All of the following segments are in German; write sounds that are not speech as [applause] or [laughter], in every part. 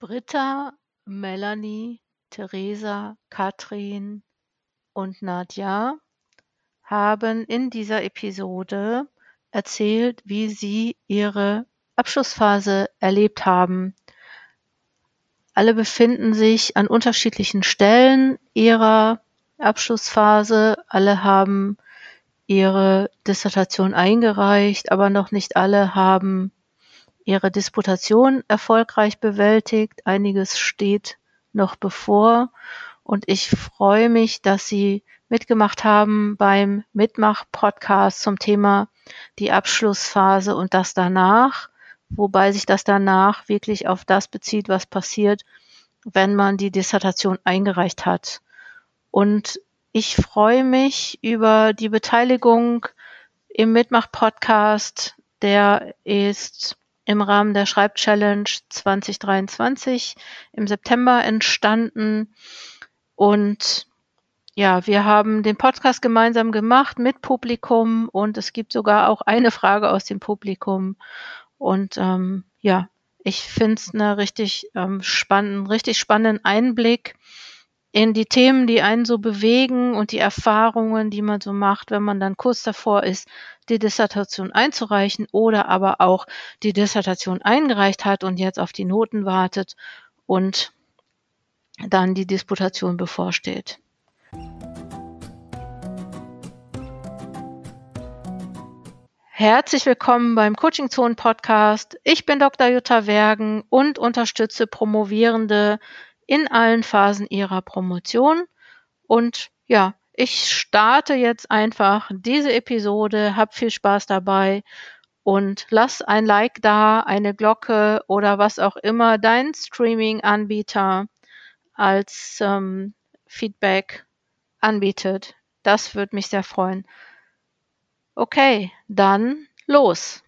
Britta, Melanie, Theresa, Katrin und Nadja haben in dieser Episode erzählt, wie sie ihre Abschlussphase erlebt haben. Alle befinden sich an unterschiedlichen Stellen ihrer Abschlussphase. Alle haben ihre Dissertation eingereicht, aber noch nicht alle haben ihre Disputation erfolgreich bewältigt. Einiges steht noch bevor und ich freue mich, dass Sie mitgemacht haben beim Mitmach-Podcast zum Thema die Abschlussphase und das danach, wobei sich das danach wirklich auf das bezieht, was passiert, wenn man die Dissertation eingereicht hat. Und ich freue mich über die Beteiligung im Mitmach-Podcast. Der ist im Rahmen der Schreibchallenge 2023 im September entstanden. Und ja, wir haben den Podcast gemeinsam gemacht mit Publikum und es gibt sogar auch eine Frage aus dem Publikum. Und ähm, ja, ich finde es eine richtig ähm, spannenden, richtig spannenden Einblick in die Themen, die einen so bewegen und die Erfahrungen, die man so macht, wenn man dann kurz davor ist, die Dissertation einzureichen oder aber auch die Dissertation eingereicht hat und jetzt auf die Noten wartet und dann die Disputation bevorsteht. Herzlich willkommen beim Coaching Zone Podcast. Ich bin Dr. Jutta Wergen und unterstütze Promovierende in allen Phasen ihrer Promotion. Und ja, ich starte jetzt einfach diese Episode, hab viel Spaß dabei und lass ein Like da, eine Glocke oder was auch immer dein Streaming-Anbieter als ähm, Feedback anbietet. Das würde mich sehr freuen. Okay, dann los.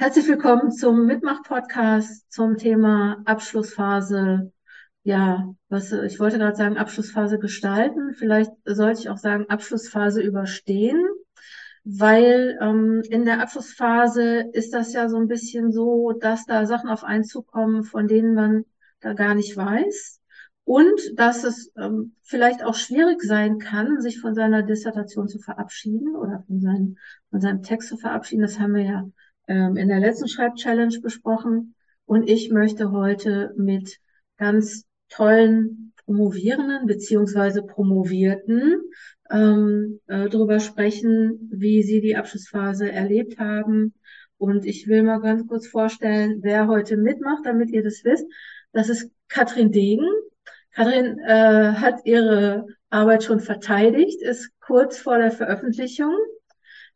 Herzlich willkommen zum Mitmach-Podcast zum Thema Abschlussphase. Ja, was ich wollte gerade sagen, Abschlussphase gestalten. Vielleicht sollte ich auch sagen, Abschlussphase überstehen, weil ähm, in der Abschlussphase ist das ja so ein bisschen so, dass da Sachen auf einen zukommen, von denen man da gar nicht weiß. Und dass es ähm, vielleicht auch schwierig sein kann, sich von seiner Dissertation zu verabschieden oder von, seinem von seinem Text zu verabschieden. Das haben wir ja in der letzten Schreibchallenge besprochen. Und ich möchte heute mit ganz tollen Promovierenden beziehungsweise Promovierten ähm, äh, darüber sprechen, wie sie die Abschlussphase erlebt haben. Und ich will mal ganz kurz vorstellen, wer heute mitmacht, damit ihr das wisst. Das ist Katrin Degen. Katrin äh, hat ihre Arbeit schon verteidigt, ist kurz vor der Veröffentlichung.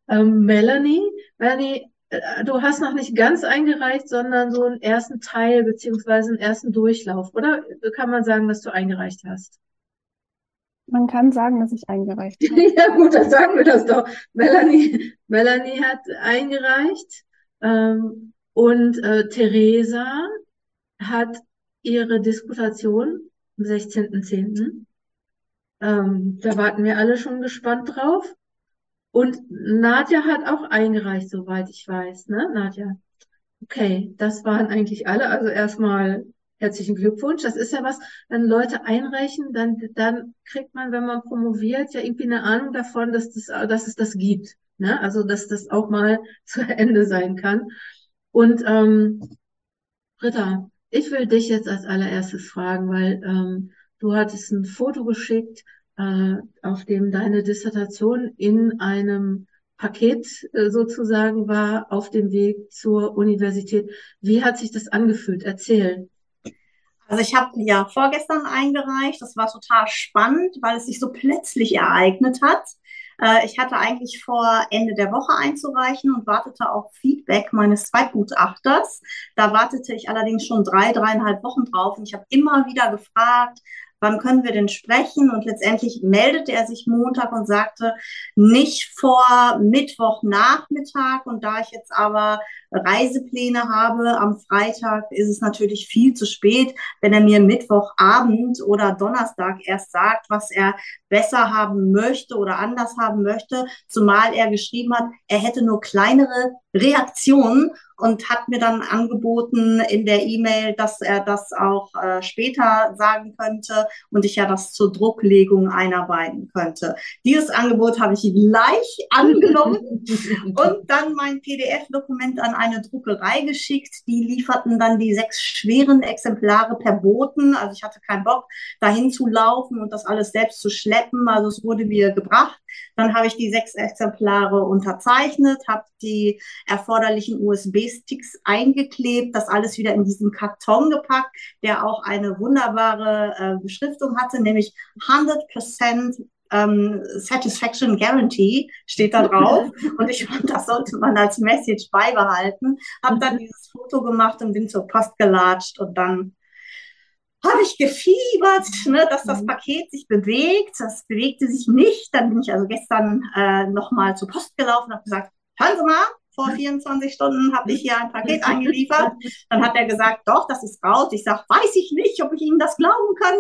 Ähm, Melanie, Melanie du hast noch nicht ganz eingereicht, sondern so einen ersten Teil beziehungsweise einen ersten Durchlauf, oder kann man sagen, dass du eingereicht hast? Man kann sagen, dass ich eingereicht [laughs] habe. ja gut, dann sagen wir das doch. Melanie, Melanie hat eingereicht ähm, und äh, Theresa hat ihre Disputation am 16.10. Ähm, da warten wir alle schon gespannt drauf. Und Nadja hat auch eingereicht, soweit ich weiß, ne, Nadja? Okay, das waren eigentlich alle. Also erstmal herzlichen Glückwunsch. Das ist ja was, wenn Leute einreichen, dann, dann kriegt man, wenn man promoviert, ja irgendwie eine Ahnung davon, dass, das, dass es das gibt. Ne? Also, dass das auch mal [laughs] zu Ende sein kann. Und ähm, Britta, ich will dich jetzt als allererstes fragen, weil ähm, du hattest ein Foto geschickt äh, auf dem deine Dissertation in einem Paket äh, sozusagen war auf dem Weg zur Universität. Wie hat sich das angefühlt? Erzähl. Also ich habe ja vorgestern eingereicht. Das war total spannend, weil es sich so plötzlich ereignet hat. Äh, ich hatte eigentlich vor, Ende der Woche einzureichen und wartete auf Feedback meines Zweitgutachters. Da wartete ich allerdings schon drei, dreieinhalb Wochen drauf und ich habe immer wieder gefragt, wann können wir denn sprechen? Und letztendlich meldete er sich Montag und sagte, nicht vor Mittwochnachmittag. Und da ich jetzt aber Reisepläne habe. Am Freitag ist es natürlich viel zu spät, wenn er mir Mittwochabend oder Donnerstag erst sagt, was er besser haben möchte oder anders haben möchte, zumal er geschrieben hat, er hätte nur kleinere Reaktionen und hat mir dann angeboten in der E-Mail, dass er das auch äh, später sagen könnte und ich ja das zur Drucklegung einarbeiten könnte. Dieses Angebot habe ich gleich angenommen [laughs] und dann mein PDF-Dokument an eine Druckerei geschickt. Die lieferten dann die sechs schweren Exemplare per Boten. Also ich hatte keinen Bock, dahin zu laufen und das alles selbst zu schleppen. Also es wurde mir gebracht. Dann habe ich die sechs Exemplare unterzeichnet, habe die erforderlichen USB-Sticks eingeklebt, das alles wieder in diesen Karton gepackt, der auch eine wunderbare äh, Beschriftung hatte, nämlich 100% ähm, Satisfaction Guarantee steht da drauf. [laughs] und ich fand, das sollte man als Message beibehalten. Habe dann dieses Foto gemacht und bin zur Post gelatscht und dann habe ich gefiebert, ne, dass das mhm. Paket sich bewegt. Das bewegte sich nicht. Dann bin ich also gestern äh, nochmal zur Post gelaufen und habe gesagt, hören Sie mal, vor 24 Stunden habe ich hier ein Paket eingeliefert. Dann hat er gesagt, doch, das ist raus. Ich sage, weiß ich nicht, ob ich Ihnen das glauben kann.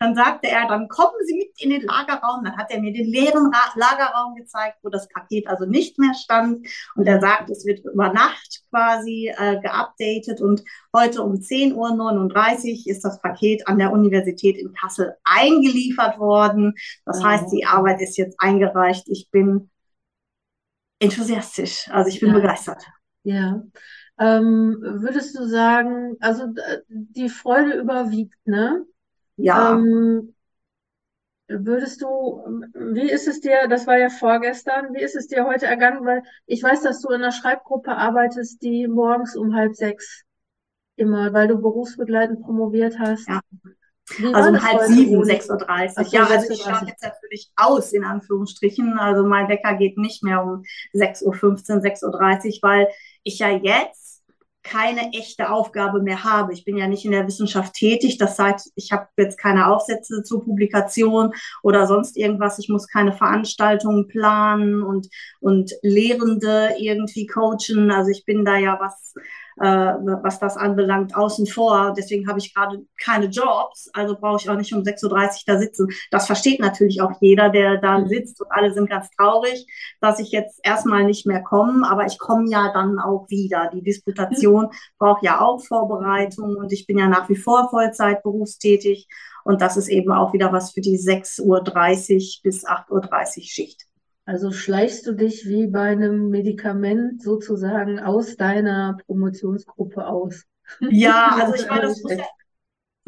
Dann sagte er, dann kommen Sie mit in den Lagerraum. Dann hat er mir den leeren Lagerraum gezeigt, wo das Paket also nicht mehr stand. Und er sagt, es wird über Nacht quasi äh, geupdatet und heute um 10.39 Uhr ist das Paket an der Universität in Kassel eingeliefert worden. Das heißt, die Arbeit ist jetzt eingereicht. Ich bin enthusiastisch. Also ich bin Ja. begeistert. Ja. Ähm, würdest du sagen, also äh, die Freude überwiegt, ne? Ja. Ähm, würdest du, wie ist es dir, das war ja vorgestern, wie ist es dir heute ergangen? Weil ich weiß, dass du in einer Schreibgruppe arbeitest, die morgens um halb sechs immer, weil du berufsbegleitend promoviert hast. Ja. Also um halb sieben, ohne- 6.30 Ach Uhr. Ja, also ich 6:30 schlafe jetzt natürlich aus, in Anführungsstrichen. Also mein Wecker geht nicht mehr um 6.15 Uhr, 6.30 Uhr, weil ich ja jetzt keine echte Aufgabe mehr habe. Ich bin ja nicht in der Wissenschaft tätig. Das heißt, ich habe jetzt keine Aufsätze zur Publikation oder sonst irgendwas. Ich muss keine Veranstaltungen planen und, und Lehrende irgendwie coachen. Also ich bin da ja was äh, was das anbelangt, außen vor. Deswegen habe ich gerade keine Jobs, also brauche ich auch nicht um 6.30 Uhr da sitzen. Das versteht natürlich auch jeder, der da sitzt und alle sind ganz traurig, dass ich jetzt erstmal nicht mehr komme, aber ich komme ja dann auch wieder. Die Disputation braucht ja auch Vorbereitung und ich bin ja nach wie vor Vollzeit berufstätig und das ist eben auch wieder was für die 6.30 Uhr bis 8.30 Uhr Schicht. Also schleichst du dich wie bei einem Medikament sozusagen aus deiner Promotionsgruppe aus. Ja, [laughs] also ich meine, das muss ja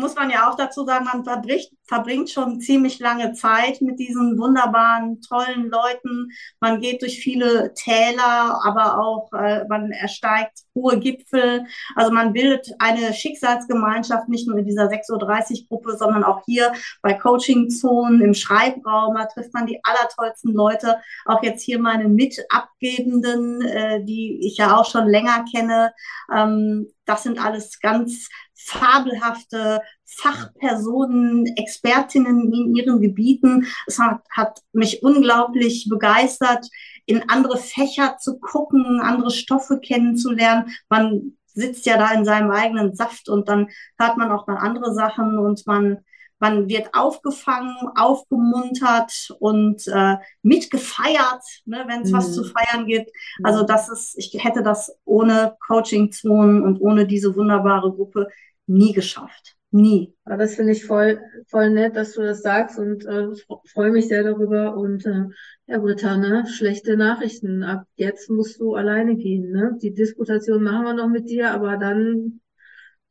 muss man ja auch dazu sagen, man verbringt, verbringt schon ziemlich lange Zeit mit diesen wunderbaren, tollen Leuten. Man geht durch viele Täler, aber auch äh, man ersteigt hohe Gipfel. Also man bildet eine Schicksalsgemeinschaft, nicht nur in dieser 6.30 Uhr Gruppe, sondern auch hier bei Coaching-Zonen im Schreibraum. Da trifft man die allertollsten Leute. Auch jetzt hier meine Mitabgebenden, äh, die ich ja auch schon länger kenne. Ähm, das sind alles ganz fabelhafte Fachpersonen, Expertinnen in ihren Gebieten. Es hat, hat mich unglaublich begeistert, in andere Fächer zu gucken, andere Stoffe kennenzulernen. Man sitzt ja da in seinem eigenen Saft und dann hört man auch mal andere Sachen und man man wird aufgefangen, aufgemuntert und äh, mitgefeiert, ne, wenn es Mhm. was zu feiern gibt. Also das ist, ich hätte das ohne Coaching-Zonen und ohne diese wunderbare Gruppe nie geschafft. Nie. Aber das finde ich voll, voll nett, dass du das sagst und äh, freue mich sehr darüber. Und äh, ja, Britta, ne, schlechte Nachrichten. Ab jetzt musst du alleine gehen, ne? Die Disputation machen wir noch mit dir, aber dann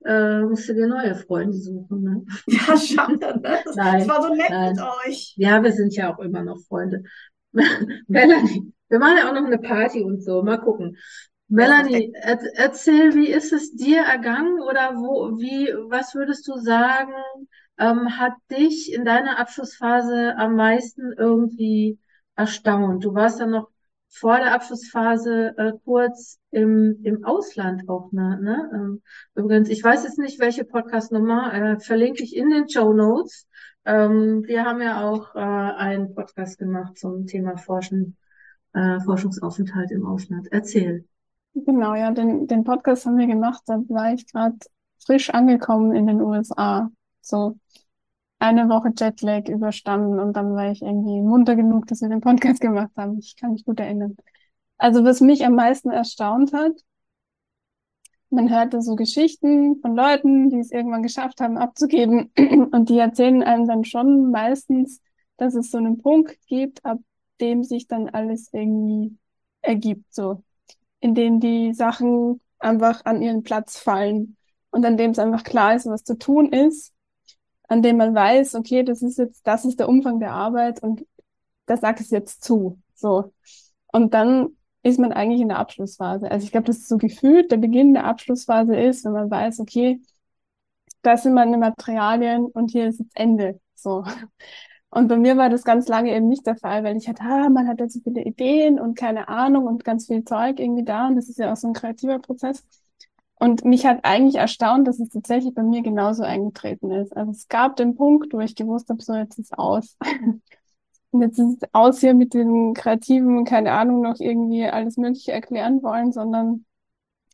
äh, musst du dir neue Freunde suchen, ne? [laughs] Ja, schade, ne? Das, [laughs] Nein, das war so nett nein. mit euch. Ja, wir sind ja auch immer noch Freunde. [laughs] Melanie, wir machen ja auch noch eine Party und so. Mal gucken. Melanie, er, erzähl, wie ist es dir ergangen oder wo, wie, was würdest du sagen, ähm, hat dich in deiner Abschlussphase am meisten irgendwie erstaunt? Du warst dann noch vor der Abschlussphase äh, kurz im, im Ausland auch, ne? ne? Ähm, übrigens, ich weiß jetzt nicht, welche Podcast-Nummer, äh, verlinke ich in den Show Notes. Ähm, wir haben ja auch äh, einen Podcast gemacht zum Thema Forschen, äh, Forschungsaufenthalt im Ausland. Erzähl. Genau, ja, den, den Podcast haben wir gemacht, da war ich gerade frisch angekommen in den USA. So eine Woche Jetlag überstanden und dann war ich irgendwie munter genug, dass wir den Podcast [laughs] gemacht haben. Ich kann mich gut erinnern. Also was mich am meisten erstaunt hat, man hörte so Geschichten von Leuten, die es irgendwann geschafft haben abzugeben [clears throat] und die erzählen einem dann schon meistens, dass es so einen Punkt gibt, ab dem sich dann alles irgendwie ergibt, so, in dem die Sachen einfach an ihren Platz fallen und an dem es einfach klar ist, was zu tun ist, an dem man weiß, okay, das ist jetzt, das ist der Umfang der Arbeit und das sagt es jetzt zu, so. Und dann ist man eigentlich in der Abschlussphase. Also ich glaube, das ist so gefühlt der Beginn der Abschlussphase ist, wenn man weiß, okay, das sind meine Materialien und hier ist das Ende. So. Und bei mir war das ganz lange eben nicht der Fall, weil ich hatte, ah, man hat jetzt so viele Ideen und keine Ahnung und ganz viel Zeug irgendwie da und das ist ja auch so ein kreativer Prozess. Und mich hat eigentlich erstaunt, dass es tatsächlich bei mir genauso eingetreten ist. Also es gab den Punkt, wo ich gewusst habe, so jetzt ist aus. [laughs] Und jetzt ist es aus hier mit den Kreativen, keine Ahnung, noch irgendwie alles Mögliche erklären wollen, sondern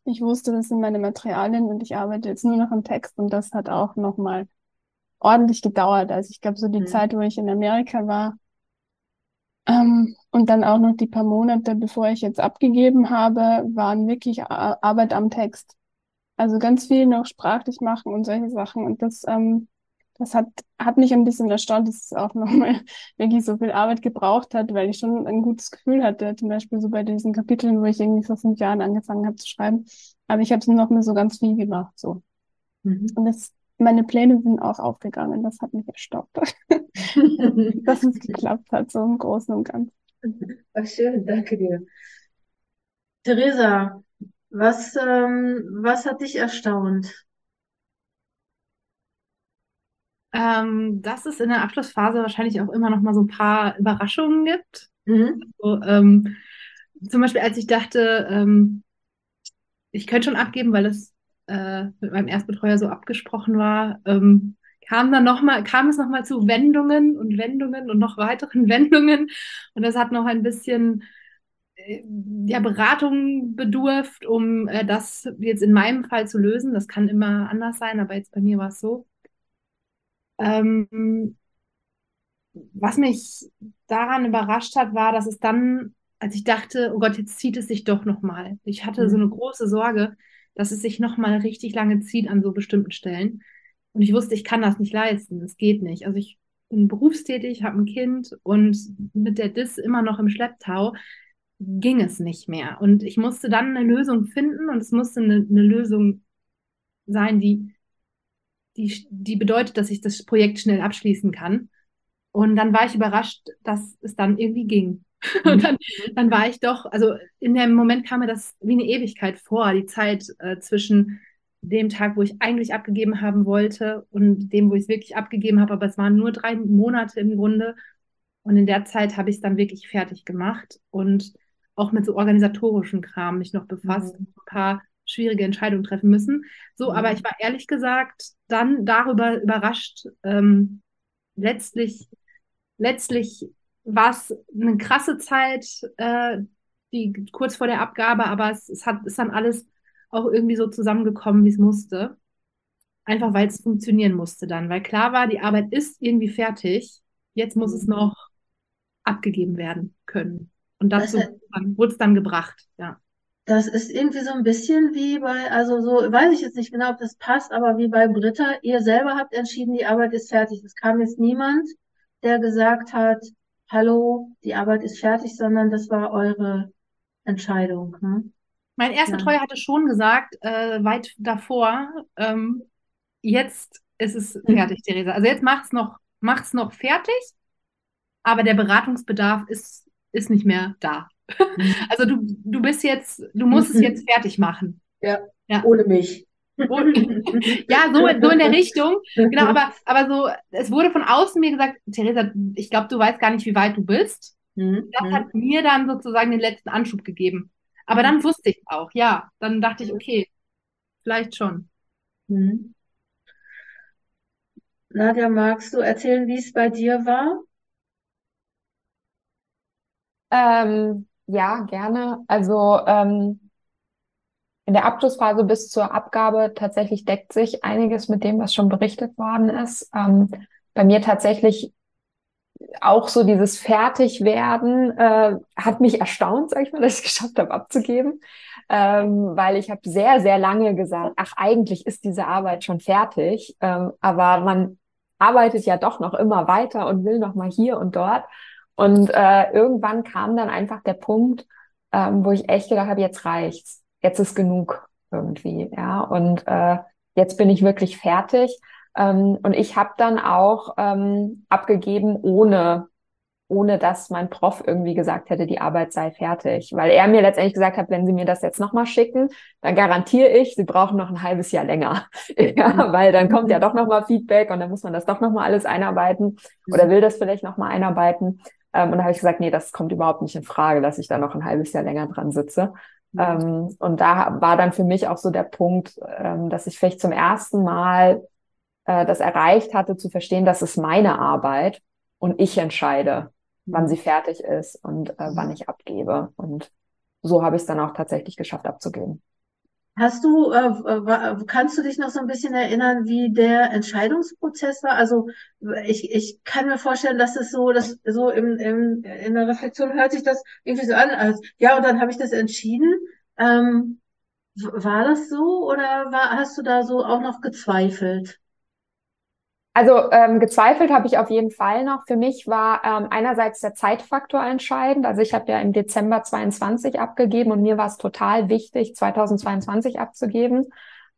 ich wusste, das sind meine Materialien und ich arbeite jetzt nur noch am Text und das hat auch nochmal ordentlich gedauert. Also ich glaube, so die mhm. Zeit, wo ich in Amerika war, ähm, und dann auch noch die paar Monate, bevor ich jetzt abgegeben habe, waren wirklich Arbeit am Text. Also ganz viel noch sprachlich machen und solche Sachen. Und das ähm, das hat, hat mich ein bisschen erstaunt, dass es auch nochmal [laughs] wirklich so viel Arbeit gebraucht hat, weil ich schon ein gutes Gefühl hatte, zum Beispiel so bei diesen Kapiteln, wo ich irgendwie vor fünf Jahren angefangen habe zu schreiben. Aber ich habe es noch mal so ganz viel gemacht, so. Mhm. Und das, meine Pläne sind auch aufgegangen. Das hat mich erstaunt, [laughs] dass es geklappt hat, so im Großen und Ganzen. Ach, schön, danke dir. Theresa, was, ähm, was hat dich erstaunt? ähm, dass es in der Abschlussphase wahrscheinlich auch immer noch mal so ein paar Überraschungen gibt. Mhm. Also, ähm, zum Beispiel, als ich dachte, ähm, ich könnte schon abgeben, weil es äh, mit meinem Erstbetreuer so abgesprochen war, ähm, kam dann noch mal, kam es noch mal zu Wendungen und Wendungen und noch weiteren [laughs] Wendungen und das hat noch ein bisschen äh, ja, Beratung bedurft, um äh, das jetzt in meinem Fall zu lösen. Das kann immer anders sein, aber jetzt bei mir war es so. Ähm, was mich daran überrascht hat, war, dass es dann, als ich dachte, oh Gott, jetzt zieht es sich doch nochmal. Ich hatte mhm. so eine große Sorge, dass es sich nochmal richtig lange zieht an so bestimmten Stellen. Und ich wusste, ich kann das nicht leisten. Es geht nicht. Also ich bin berufstätig, habe ein Kind und mit der DIS immer noch im Schlepptau ging es nicht mehr. Und ich musste dann eine Lösung finden und es musste eine, eine Lösung sein, die die, die bedeutet, dass ich das Projekt schnell abschließen kann. Und dann war ich überrascht, dass es dann irgendwie ging. [laughs] Und dann, dann war ich doch, also in dem Moment kam mir das wie eine Ewigkeit vor, die Zeit äh, zwischen dem Tag, wo ich eigentlich abgegeben haben wollte und dem, wo ich es wirklich abgegeben habe. Aber es waren nur drei Monate im Grunde. Und in der Zeit habe ich es dann wirklich fertig gemacht und auch mit so organisatorischen Kram mich noch befasst, mhm. ein paar schwierige Entscheidungen treffen müssen. So, mhm. aber ich war ehrlich gesagt dann darüber überrascht. Ähm, letztlich, letztlich war es eine krasse Zeit, äh, die kurz vor der Abgabe, aber es, es hat, ist dann alles auch irgendwie so zusammengekommen, wie es musste. Einfach weil es funktionieren musste dann, weil klar war, die Arbeit ist irgendwie fertig. Jetzt muss mhm. es noch abgegeben werden können. Und dazu wurde es dann gebracht, ja. Das ist irgendwie so ein bisschen wie bei, also so, weiß ich jetzt nicht genau, ob das passt, aber wie bei Britta, ihr selber habt entschieden, die Arbeit ist fertig. Es kam jetzt niemand, der gesagt hat, hallo, die Arbeit ist fertig, sondern das war eure Entscheidung. Ne? Mein erster ja. Treuer hatte schon gesagt, äh, weit davor, ähm, jetzt ist es mhm. fertig, mhm. Theresa. Also jetzt macht's noch, macht's noch fertig, aber der Beratungsbedarf ist, ist nicht mehr da. Mhm. [laughs] Also du, du bist jetzt, du musst es [laughs] jetzt fertig machen. Ja, ja. ohne mich. [laughs] ja, so, so in der Richtung. Genau, aber, aber so, es wurde von außen mir gesagt, Theresa, ich glaube, du weißt gar nicht, wie weit du bist. Mhm. Das hat mir dann sozusagen den letzten Anschub gegeben. Aber dann wusste ich auch, ja. Dann dachte ich, okay, vielleicht schon. Mhm. Nadja, magst du erzählen, wie es bei dir war? Ähm, ja, gerne. Also ähm, in der Abschlussphase bis zur Abgabe tatsächlich deckt sich einiges mit dem, was schon berichtet worden ist. Ähm, bei mir tatsächlich auch so dieses Fertigwerden äh, hat mich erstaunt, sag ich mal, [laughs] dass ich es geschafft habe abzugeben, ähm, weil ich habe sehr, sehr lange gesagt, ach eigentlich ist diese Arbeit schon fertig, ähm, aber man arbeitet ja doch noch immer weiter und will noch mal hier und dort. Und äh, irgendwann kam dann einfach der Punkt, ähm, wo ich echt gedacht habe, jetzt reicht's, jetzt ist genug irgendwie, ja. Und äh, jetzt bin ich wirklich fertig. Ähm, und ich habe dann auch ähm, abgegeben, ohne ohne dass mein Prof irgendwie gesagt hätte, die Arbeit sei fertig. Weil er mir letztendlich gesagt hat, wenn Sie mir das jetzt nochmal schicken, dann garantiere ich, Sie brauchen noch ein halbes Jahr länger. [laughs] ja, mhm. weil dann kommt ja doch nochmal Feedback und dann muss man das doch nochmal alles einarbeiten oder mhm. will das vielleicht nochmal einarbeiten. Ähm, und da habe ich gesagt, nee, das kommt überhaupt nicht in Frage, dass ich da noch ein halbes Jahr länger dran sitze. Mhm. Ähm, und da war dann für mich auch so der Punkt, ähm, dass ich vielleicht zum ersten Mal äh, das erreicht hatte, zu verstehen, das ist meine Arbeit und ich entscheide, wann mhm. sie fertig ist und äh, wann ich abgebe. Und so habe ich es dann auch tatsächlich geschafft abzugeben. Hast du, äh, kannst du dich noch so ein bisschen erinnern, wie der Entscheidungsprozess war? Also ich, ich kann mir vorstellen, dass es so, dass so im, im, in der Reflexion hört sich das irgendwie so an, als ja, und dann habe ich das entschieden. Ähm, war das so oder war, hast du da so auch noch gezweifelt? Also ähm, gezweifelt habe ich auf jeden Fall noch. Für mich war ähm, einerseits der Zeitfaktor entscheidend. Also ich habe ja im Dezember 22 abgegeben und mir war es total wichtig, 2022 abzugeben.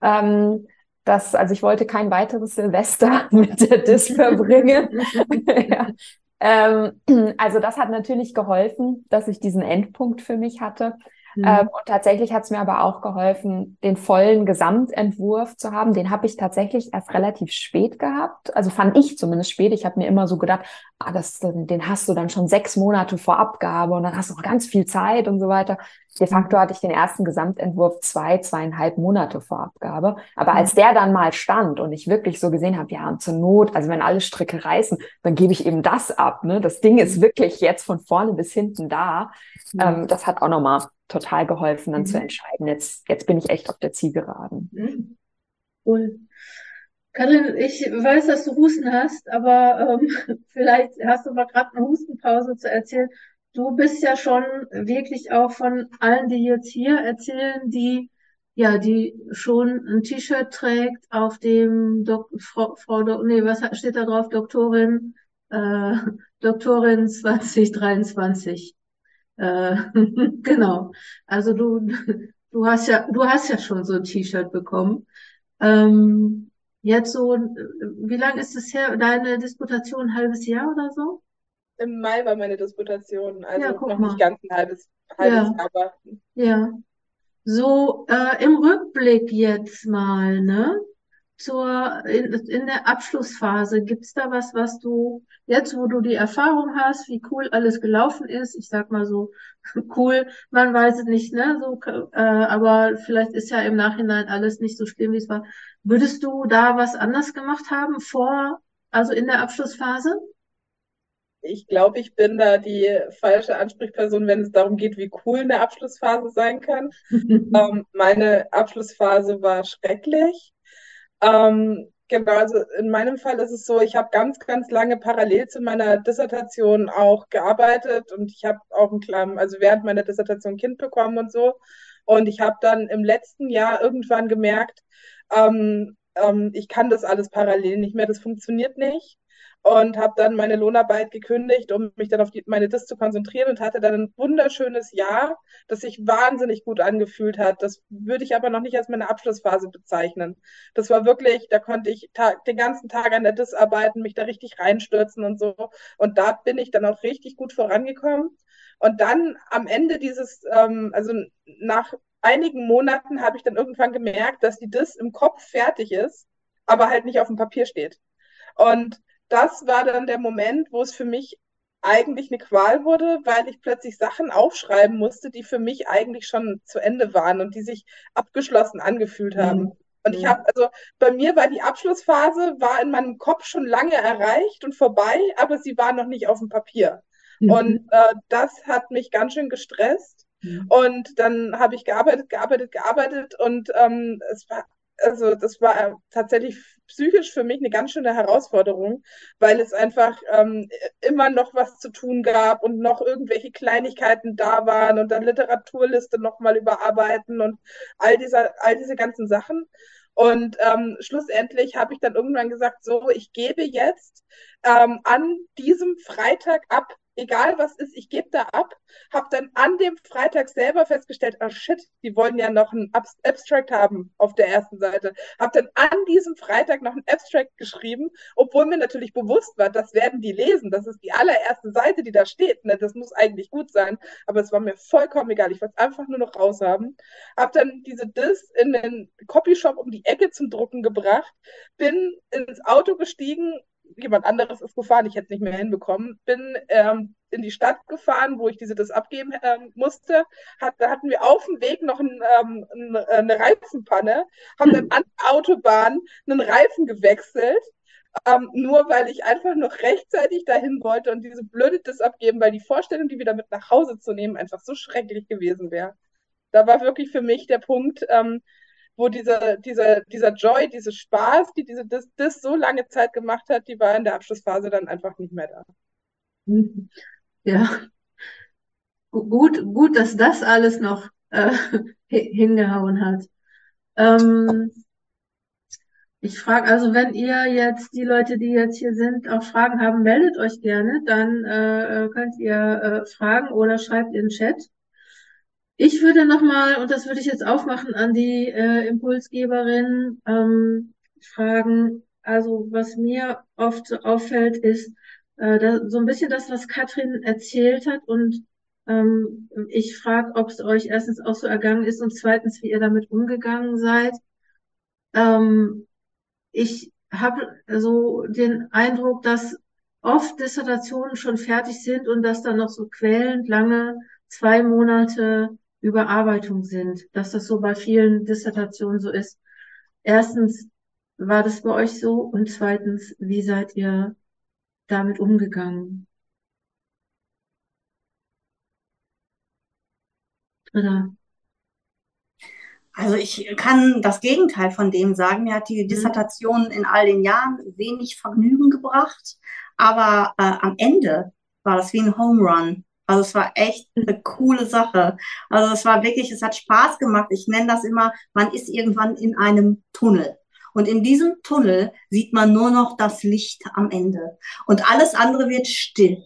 Ähm, das, also ich wollte kein weiteres Silvester [laughs] mit der Dis verbringen. [laughs] ja. ähm, also das hat natürlich geholfen, dass ich diesen Endpunkt für mich hatte. Mhm. Ähm, und tatsächlich hat es mir aber auch geholfen, den vollen Gesamtentwurf zu haben. Den habe ich tatsächlich erst relativ spät gehabt. Also fand ich zumindest spät. Ich habe mir immer so gedacht, ah, das, den hast du dann schon sechs Monate vor Abgabe und dann hast du noch ganz viel Zeit und so weiter. De facto hatte ich den ersten Gesamtentwurf zwei, zweieinhalb Monate vor Abgabe. Aber als der dann mal stand und ich wirklich so gesehen habe, ja, und zur Not, also wenn alle Stricke reißen, dann gebe ich eben das ab. Ne? Das Ding ist wirklich jetzt von vorne bis hinten da. Ähm, das hat auch nochmal total geholfen, dann mhm. zu entscheiden, jetzt, jetzt bin ich echt auf der Zielgeraden. Mhm. Cool. Karin, ich weiß, dass du Husten hast, aber ähm, [laughs] vielleicht hast du mal gerade eine Hustenpause zu erzählen. Du bist ja schon wirklich auch von allen, die jetzt hier erzählen, die ja, die schon ein T-Shirt trägt, auf dem Dok Frau, Frau nee, was steht da drauf? Doktorin, äh, [laughs] Doktorin 2023. Äh, [laughs] genau. Also du, [laughs] du hast ja, du hast ja schon so ein T-Shirt bekommen. Ähm, jetzt so, wie lange ist es her, deine Disputation? Ein halbes Jahr oder so? Im Mai war meine Disputation, also ja, noch mal. nicht ganz ein halbes, halbes ja. Jahr. Aber... Ja. So, äh, im Rückblick jetzt mal, ne? zur, in, in der Abschlussphase, gibt's da was, was du jetzt, wo du die Erfahrung hast, wie cool alles gelaufen ist, ich sag mal so, [laughs] cool, man weiß es nicht, ne, so, äh, aber vielleicht ist ja im Nachhinein alles nicht so schlimm, wie es war. Würdest du da was anders gemacht haben vor, also in der Abschlussphase? Ich glaube, ich bin da die falsche Ansprechperson, wenn es darum geht, wie cool eine Abschlussphase sein kann. [laughs] ähm, meine Abschlussphase war schrecklich. Ähm, genau, also in meinem Fall ist es so, ich habe ganz, ganz lange parallel zu meiner Dissertation auch gearbeitet und ich habe auch ein kleines, also während meiner Dissertation ein Kind bekommen und so. Und ich habe dann im letzten Jahr irgendwann gemerkt, ähm, ähm, ich kann das alles parallel nicht mehr, das funktioniert nicht und habe dann meine Lohnarbeit gekündigt, um mich dann auf die, meine Dis zu konzentrieren und hatte dann ein wunderschönes Jahr, das sich wahnsinnig gut angefühlt hat. Das würde ich aber noch nicht als meine Abschlussphase bezeichnen. Das war wirklich, da konnte ich den ganzen Tag an der Dis arbeiten, mich da richtig reinstürzen und so. Und da bin ich dann auch richtig gut vorangekommen. Und dann am Ende dieses, ähm, also nach einigen Monaten habe ich dann irgendwann gemerkt, dass die Dis im Kopf fertig ist, aber halt nicht auf dem Papier steht. Und das war dann der Moment, wo es für mich eigentlich eine Qual wurde, weil ich plötzlich Sachen aufschreiben musste, die für mich eigentlich schon zu Ende waren und die sich abgeschlossen angefühlt mhm. haben. Mhm. Und ich habe, also bei mir war die Abschlussphase, war in meinem Kopf schon lange erreicht und vorbei, aber sie war noch nicht auf dem Papier. Mhm. Und äh, das hat mich ganz schön gestresst. Mhm. Und dann habe ich gearbeitet, gearbeitet, gearbeitet und ähm, es war also das war tatsächlich psychisch für mich eine ganz schöne Herausforderung, weil es einfach ähm, immer noch was zu tun gab und noch irgendwelche Kleinigkeiten da waren und dann Literaturliste nochmal überarbeiten und all diese, all diese ganzen Sachen. Und ähm, schlussendlich habe ich dann irgendwann gesagt, so, ich gebe jetzt ähm, an diesem Freitag ab, egal was ist, ich gebe da ab, habe dann an dem Freitag selber festgestellt, oh shit, die wollen ja noch ein Abstract haben auf der ersten Seite. Habe dann an diesem Freitag noch ein Abstract geschrieben, obwohl mir natürlich bewusst war, das werden die lesen. Das ist die allererste Seite, die da steht. Ne? Das muss eigentlich gut sein, aber es war mir vollkommen egal. Ich wollte es einfach nur noch raushaben. Habe dann diese Diss in den Copyshop um die Ecke zum Drucken gebracht, bin ins Auto gestiegen jemand anderes ist gefahren, ich hätte es nicht mehr hinbekommen, bin ähm, in die Stadt gefahren, wo ich diese das abgeben ähm, musste. Hat, da hatten wir auf dem Weg noch ein, ähm, eine Reifenpanne, haben dann an der Autobahn einen Reifen gewechselt, ähm, nur weil ich einfach noch rechtzeitig dahin wollte und diese blöde das abgeben, weil die Vorstellung, die wieder mit nach Hause zu nehmen, einfach so schrecklich gewesen wäre. Da war wirklich für mich der Punkt, ähm, wo dieser, dieser, dieser Joy, dieser Spaß, die diese, das, das so lange Zeit gemacht hat, die war in der Abschlussphase dann einfach nicht mehr da. Ja, gut, gut, dass das alles noch äh, [laughs] hingehauen hat. Ähm, ich frage, also wenn ihr jetzt, die Leute, die jetzt hier sind, auch Fragen haben, meldet euch gerne, dann äh, könnt ihr äh, fragen oder schreibt in den Chat. Ich würde nochmal, und das würde ich jetzt aufmachen an die äh, Impulsgeberin, ähm, fragen, also was mir oft auffällt, ist äh, da, so ein bisschen das, was Katrin erzählt hat. Und ähm, ich frage, ob es euch erstens auch so ergangen ist und zweitens, wie ihr damit umgegangen seid. Ähm, ich habe so den Eindruck, dass oft Dissertationen schon fertig sind und dass da noch so quälend lange zwei Monate Überarbeitung sind, dass das so bei vielen Dissertationen so ist. Erstens, war das bei euch so? Und zweitens, wie seid ihr damit umgegangen? Oder? Also ich kann das Gegenteil von dem sagen. Mir hat die mhm. Dissertation in all den Jahren wenig Vergnügen gebracht, aber äh, am Ende war das wie ein Home Run. Also es war echt eine coole Sache. Also es war wirklich, es hat Spaß gemacht. Ich nenne das immer, man ist irgendwann in einem Tunnel. Und in diesem Tunnel sieht man nur noch das Licht am Ende. Und alles andere wird still.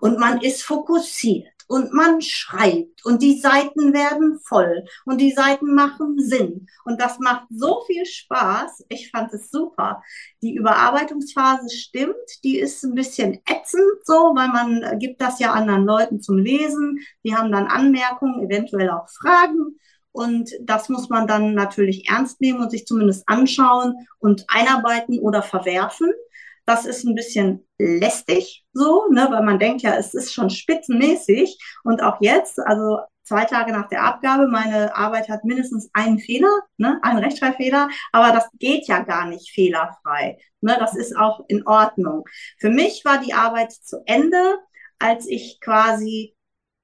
Und man ist fokussiert und man schreibt und die Seiten werden voll und die Seiten machen Sinn und das macht so viel Spaß. Ich fand es super. Die Überarbeitungsphase stimmt, die ist ein bisschen ätzend so, weil man gibt das ja anderen Leuten zum Lesen. Die haben dann Anmerkungen, eventuell auch Fragen. Und das muss man dann natürlich ernst nehmen und sich zumindest anschauen und einarbeiten oder verwerfen. Das ist ein bisschen lästig so, ne, weil man denkt ja, es ist schon spitzenmäßig. Und auch jetzt, also zwei Tage nach der Abgabe, meine Arbeit hat mindestens einen Fehler, ne, einen Rechtschreibfehler, aber das geht ja gar nicht fehlerfrei. Ne, das ist auch in Ordnung. Für mich war die Arbeit zu Ende, als ich quasi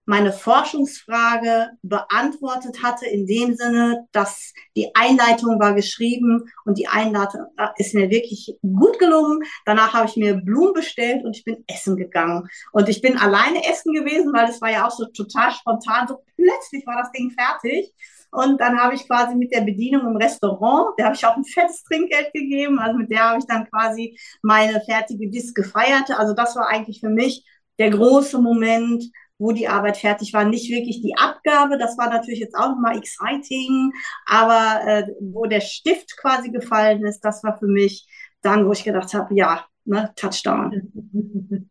meine Forschungsfrage beantwortet hatte, in dem Sinne, dass die Einleitung war geschrieben und die Einleitung ist mir wirklich gut gelungen. Danach habe ich mir Blumen bestellt und ich bin essen gegangen. Und ich bin alleine essen gewesen, weil es war ja auch so total spontan, so plötzlich war das Ding fertig. Und dann habe ich quasi mit der Bedienung im Restaurant, der habe ich auch ein fettes Trinkgeld gegeben, also mit der habe ich dann quasi meine fertige Disk gefeiert. Also das war eigentlich für mich der große Moment, wo die Arbeit fertig war. Nicht wirklich die Abgabe, das war natürlich jetzt auch nochmal exciting, aber äh, wo der Stift quasi gefallen ist, das war für mich dann, wo ich gedacht habe, ja, ne, Touchdown. [laughs]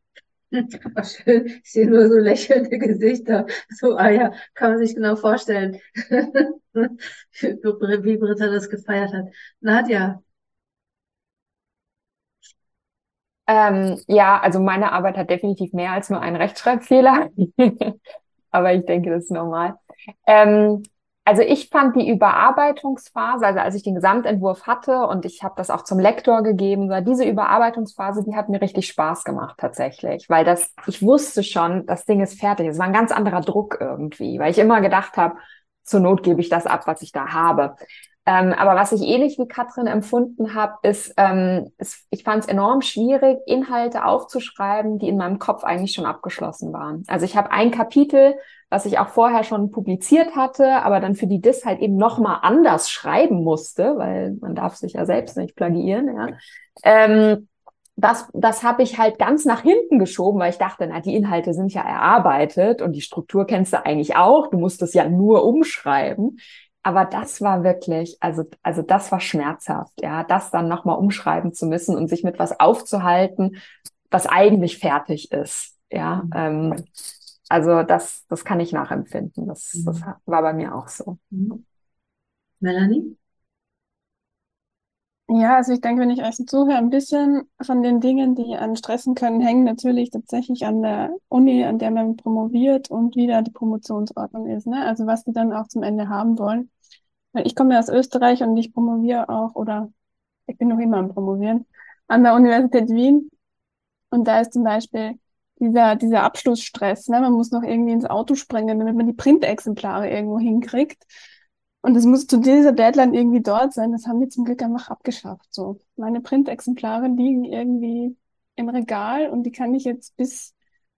schön. Ich sehe nur so lächelnde Gesichter. So, ah ja, kann man sich genau vorstellen, [laughs] wie Britta das gefeiert hat. Nadja, Ähm, ja, also meine Arbeit hat definitiv mehr als nur einen Rechtschreibfehler. [laughs] Aber ich denke, das ist normal. Ähm, also ich fand die Überarbeitungsphase, also als ich den Gesamtentwurf hatte und ich habe das auch zum Lektor gegeben, war diese Überarbeitungsphase, die hat mir richtig Spaß gemacht tatsächlich, weil das, ich wusste schon, das Ding ist fertig. Es war ein ganz anderer Druck irgendwie, weil ich immer gedacht habe, zur Not gebe ich das ab, was ich da habe. Ähm, aber was ich ähnlich wie Katrin empfunden habe, ist, ähm, ist ich fand es enorm schwierig, Inhalte aufzuschreiben, die in meinem Kopf eigentlich schon abgeschlossen waren. Also ich habe ein Kapitel, was ich auch vorher schon publiziert hatte, aber dann für die DIS halt eben nochmal anders schreiben musste, weil man darf sich ja selbst nicht plagiieren. Ja. Ähm, das, das habe ich halt ganz nach hinten geschoben, weil ich dachte, na, die Inhalte sind ja erarbeitet und die Struktur kennst du eigentlich auch. Du musst es ja nur umschreiben. Aber das war wirklich, also, also das war schmerzhaft, ja, das dann nochmal umschreiben zu müssen und sich mit was aufzuhalten, was eigentlich fertig ist, ja. Mhm. Ähm, also das, das kann ich nachempfinden. Das, mhm. das war bei mir auch so. Mhm. Melanie? Ja, also ich denke, wenn ich euch so zuhöre, ein bisschen von den Dingen, die an stressen können, hängen natürlich tatsächlich an der Uni, an der man promoviert und wie da die Promotionsordnung ist. Ne? Also was die dann auch zum Ende haben wollen. Ich komme ja aus Österreich und ich promoviere auch, oder ich bin noch immer am Promovieren, an der Universität Wien. Und da ist zum Beispiel dieser, dieser Abschlussstress. Ne? Man muss noch irgendwie ins Auto springen, damit man die Printexemplare irgendwo hinkriegt. Und es muss zu dieser Deadline irgendwie dort sein. Das haben die zum Glück einfach abgeschafft. So, meine Printexemplare liegen irgendwie im Regal und die kann ich jetzt bis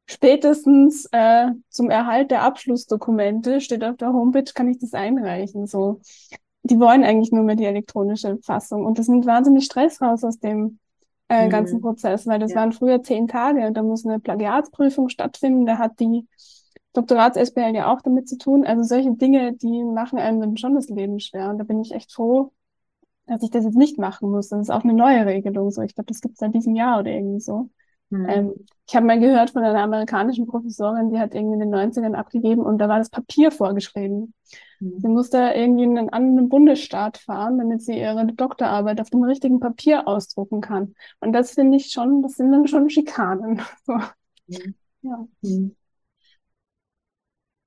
spätestens äh, zum Erhalt der Abschlussdokumente, steht auf der Homepage, kann ich das einreichen. So, die wollen eigentlich nur mehr die elektronische Fassung und das nimmt wahnsinnig Stress raus aus dem äh, mhm. ganzen Prozess, weil das ja. waren früher zehn Tage und da muss eine Plagiatsprüfung stattfinden. Da hat die Doktorats-SBL ja auch damit zu tun. Also solche Dinge, die machen einem dann schon das Leben schwer. Und da bin ich echt froh, dass ich das jetzt nicht machen muss. Das ist auch eine neue Regelung. So, ich glaube, das gibt es seit diesem Jahr oder irgendwie so. Mhm. Ähm, ich habe mal gehört von einer amerikanischen Professorin, die hat irgendwie in den 90ern abgegeben und da war das Papier vorgeschrieben. Mhm. Sie musste irgendwie in einen anderen Bundesstaat fahren, damit sie ihre Doktorarbeit auf dem richtigen Papier ausdrucken kann. Und das finde ich schon, das sind dann schon Schikanen. [laughs] So. Mhm. Ja.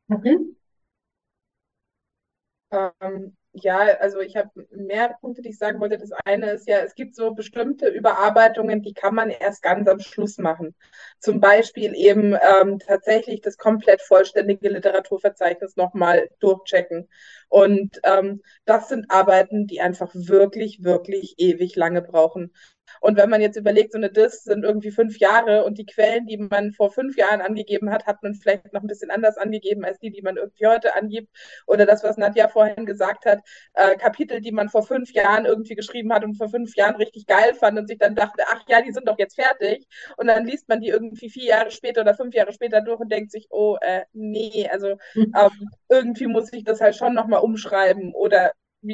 Mhm. Ähm, ja, also ich habe mehr Punkte, die ich sagen wollte. Das eine ist ja, es gibt so bestimmte Überarbeitungen, die kann man erst ganz am Schluss machen. Zum Beispiel eben ähm, tatsächlich das komplett vollständige Literaturverzeichnis nochmal durchchecken. Und ähm, das sind Arbeiten, die einfach wirklich, wirklich ewig lange brauchen. Und wenn man jetzt überlegt, so eine Diss sind irgendwie fünf Jahre und die Quellen, die man vor fünf Jahren angegeben hat, hat man vielleicht noch ein bisschen anders angegeben als die, die man irgendwie heute angibt. Oder das, was Nadja vorhin gesagt hat, äh, Kapitel, die man vor fünf Jahren irgendwie geschrieben hat und vor fünf Jahren richtig geil fand und sich dann dachte, ach ja, die sind doch jetzt fertig. Und dann liest man die irgendwie vier Jahre später oder fünf Jahre später durch und denkt sich, oh, äh, nee, also mhm. ähm, irgendwie muss ich das halt schon nochmal umschreiben oder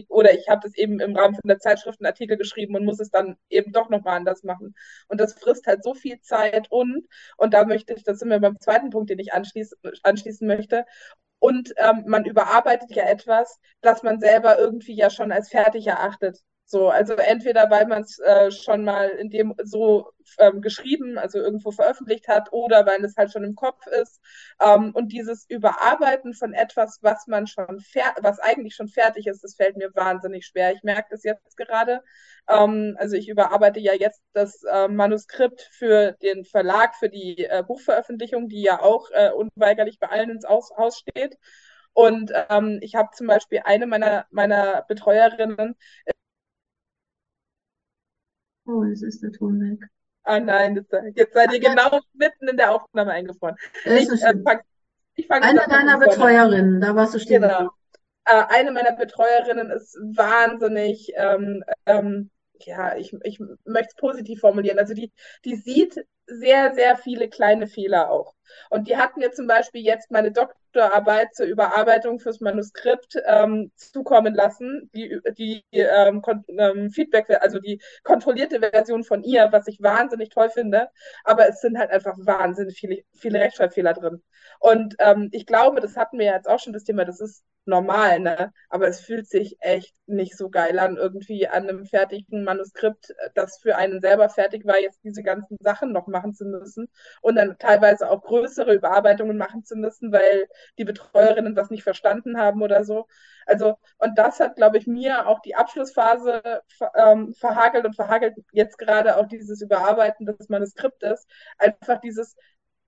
oder ich habe das eben im Rahmen von der Zeitschrift einen Artikel geschrieben und muss es dann eben doch nochmal anders machen. Und das frisst halt so viel Zeit und, und da möchte ich, das sind wir beim zweiten Punkt, den ich anschließen, anschließen möchte. Und ähm, man überarbeitet ja etwas, das man selber irgendwie ja schon als fertig erachtet. So, also entweder weil man es äh, schon mal in dem so ähm, geschrieben, also irgendwo veröffentlicht hat, oder weil es halt schon im Kopf ist. Ähm, und dieses Überarbeiten von etwas, was man schon was eigentlich schon fertig ist, das fällt mir wahnsinnig schwer. Ich merke das jetzt gerade. Ähm, also ich überarbeite ja jetzt das äh, Manuskript für den Verlag, für die äh, Buchveröffentlichung, die ja auch äh, unweigerlich bei allen ins Haus steht. Und ähm, ich habe zum Beispiel eine meiner, meiner Betreuerinnen Oh, jetzt ist der Ton weg. Ah nein, das, jetzt seid ihr genau mitten in der Aufnahme eingefroren. Ich, äh, ich Eine deiner Betreuerinnen, da warst du stehen. Genau. Äh, eine meiner Betreuerinnen ist wahnsinnig, ähm, ähm, ja, ich, ich möchte es positiv formulieren. Also die, die sieht sehr, sehr viele kleine Fehler auch. Und die hatten mir zum Beispiel jetzt meine Doktorarbeit zur Überarbeitung fürs Manuskript ähm, zukommen lassen, die, die ähm, ähm, Feedback, also die kontrollierte Version von ihr, was ich wahnsinnig toll finde. Aber es sind halt einfach wahnsinnig viele, viele Rechtschreibfehler drin. Und ähm, ich glaube, das hatten wir jetzt auch schon das Thema, das ist normal, ne? Aber es fühlt sich echt nicht so geil an, irgendwie an einem fertigen Manuskript, das für einen selber fertig war, jetzt diese ganzen Sachen noch machen zu müssen und dann teilweise auch größere Überarbeitungen machen zu müssen, weil die Betreuerinnen was nicht verstanden haben oder so. Also, und das hat, glaube ich, mir auch die Abschlussphase ähm, verhagelt und verhagelt jetzt gerade auch dieses Überarbeiten des Manuskriptes. Einfach dieses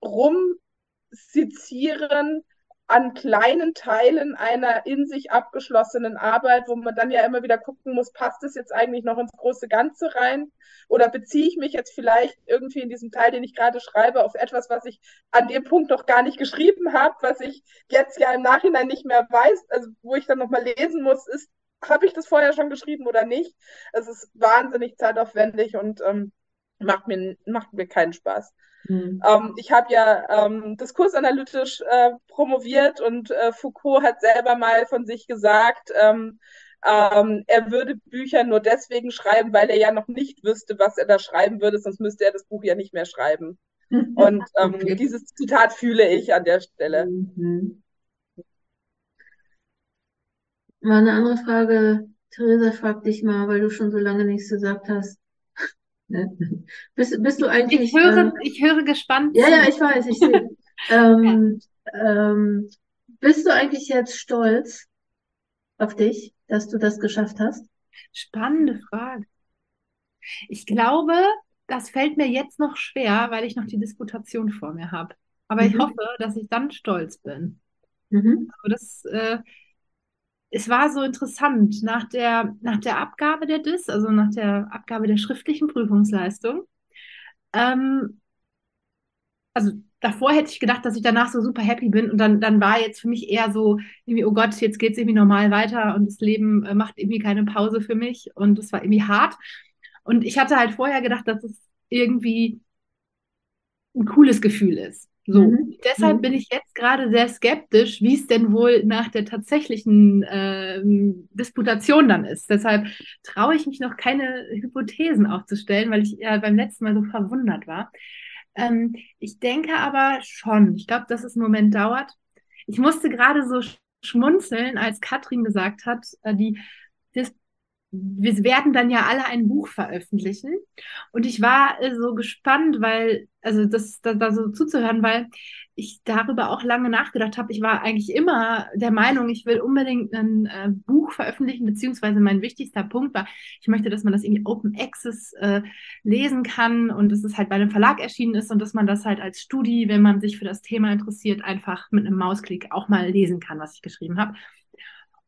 Rumsizieren an kleinen Teilen einer in sich abgeschlossenen Arbeit, wo man dann ja immer wieder gucken muss, passt es jetzt eigentlich noch ins große Ganze rein? Oder beziehe ich mich jetzt vielleicht irgendwie in diesem Teil, den ich gerade schreibe, auf etwas, was ich an dem Punkt noch gar nicht geschrieben habe, was ich jetzt ja im Nachhinein nicht mehr weiß, also wo ich dann nochmal lesen muss, ist, habe ich das vorher schon geschrieben oder nicht? Es ist wahnsinnig zeitaufwendig und ähm, macht, mir, macht mir keinen Spaß. Mhm. Ähm, ich habe ja ähm, diskursanalytisch äh, promoviert und äh, Foucault hat selber mal von sich gesagt, ähm, ähm, er würde Bücher nur deswegen schreiben, weil er ja noch nicht wüsste, was er da schreiben würde, sonst müsste er das Buch ja nicht mehr schreiben. [laughs] Und ähm, okay. dieses Zitat fühle ich an der Stelle. Mhm. Mal eine andere Frage. Theresa, frag dich mal, weil du schon so lange nichts gesagt hast. Ne? [laughs] Bist, bist du eigentlich. Ich höre, ähm, ich höre gespannt. Ja, ja, ich weiß, ich sehe. [laughs] ähm, ähm, bist du eigentlich jetzt stolz auf dich, dass du das geschafft hast? Spannende Frage. Ich glaube, das fällt mir jetzt noch schwer, weil ich noch die Disputation vor mir habe. Aber mhm. ich hoffe, dass ich dann stolz bin. Mhm. Also das, äh, es war so interessant, nach der, nach der Abgabe der DIS, also nach der Abgabe der schriftlichen Prüfungsleistung, ähm, also davor hätte ich gedacht, dass ich danach so super happy bin und dann, dann war jetzt für mich eher so, irgendwie, oh Gott, jetzt geht es irgendwie normal weiter und das Leben äh, macht irgendwie keine Pause für mich und es war irgendwie hart. Und ich hatte halt vorher gedacht, dass es irgendwie ein cooles Gefühl ist. So, mhm. deshalb mhm. bin ich jetzt gerade sehr skeptisch, wie es denn wohl nach der tatsächlichen äh, Disputation dann ist. Deshalb traue ich mich noch keine Hypothesen aufzustellen, weil ich ja beim letzten Mal so verwundert war. Ähm, ich denke aber schon. Ich glaube, dass es einen Moment dauert. Ich musste gerade so schmunzeln, als Katrin gesagt hat, äh, die Dis wir werden dann ja alle ein Buch veröffentlichen. Und ich war äh, so gespannt, weil, also das da, da so zuzuhören, weil ich darüber auch lange nachgedacht habe. Ich war eigentlich immer der Meinung, ich will unbedingt ein äh, Buch veröffentlichen, beziehungsweise mein wichtigster Punkt war, ich möchte, dass man das irgendwie Open Access äh, lesen kann und dass es halt bei einem Verlag erschienen ist und dass man das halt als Studie, wenn man sich für das Thema interessiert, einfach mit einem Mausklick auch mal lesen kann, was ich geschrieben habe.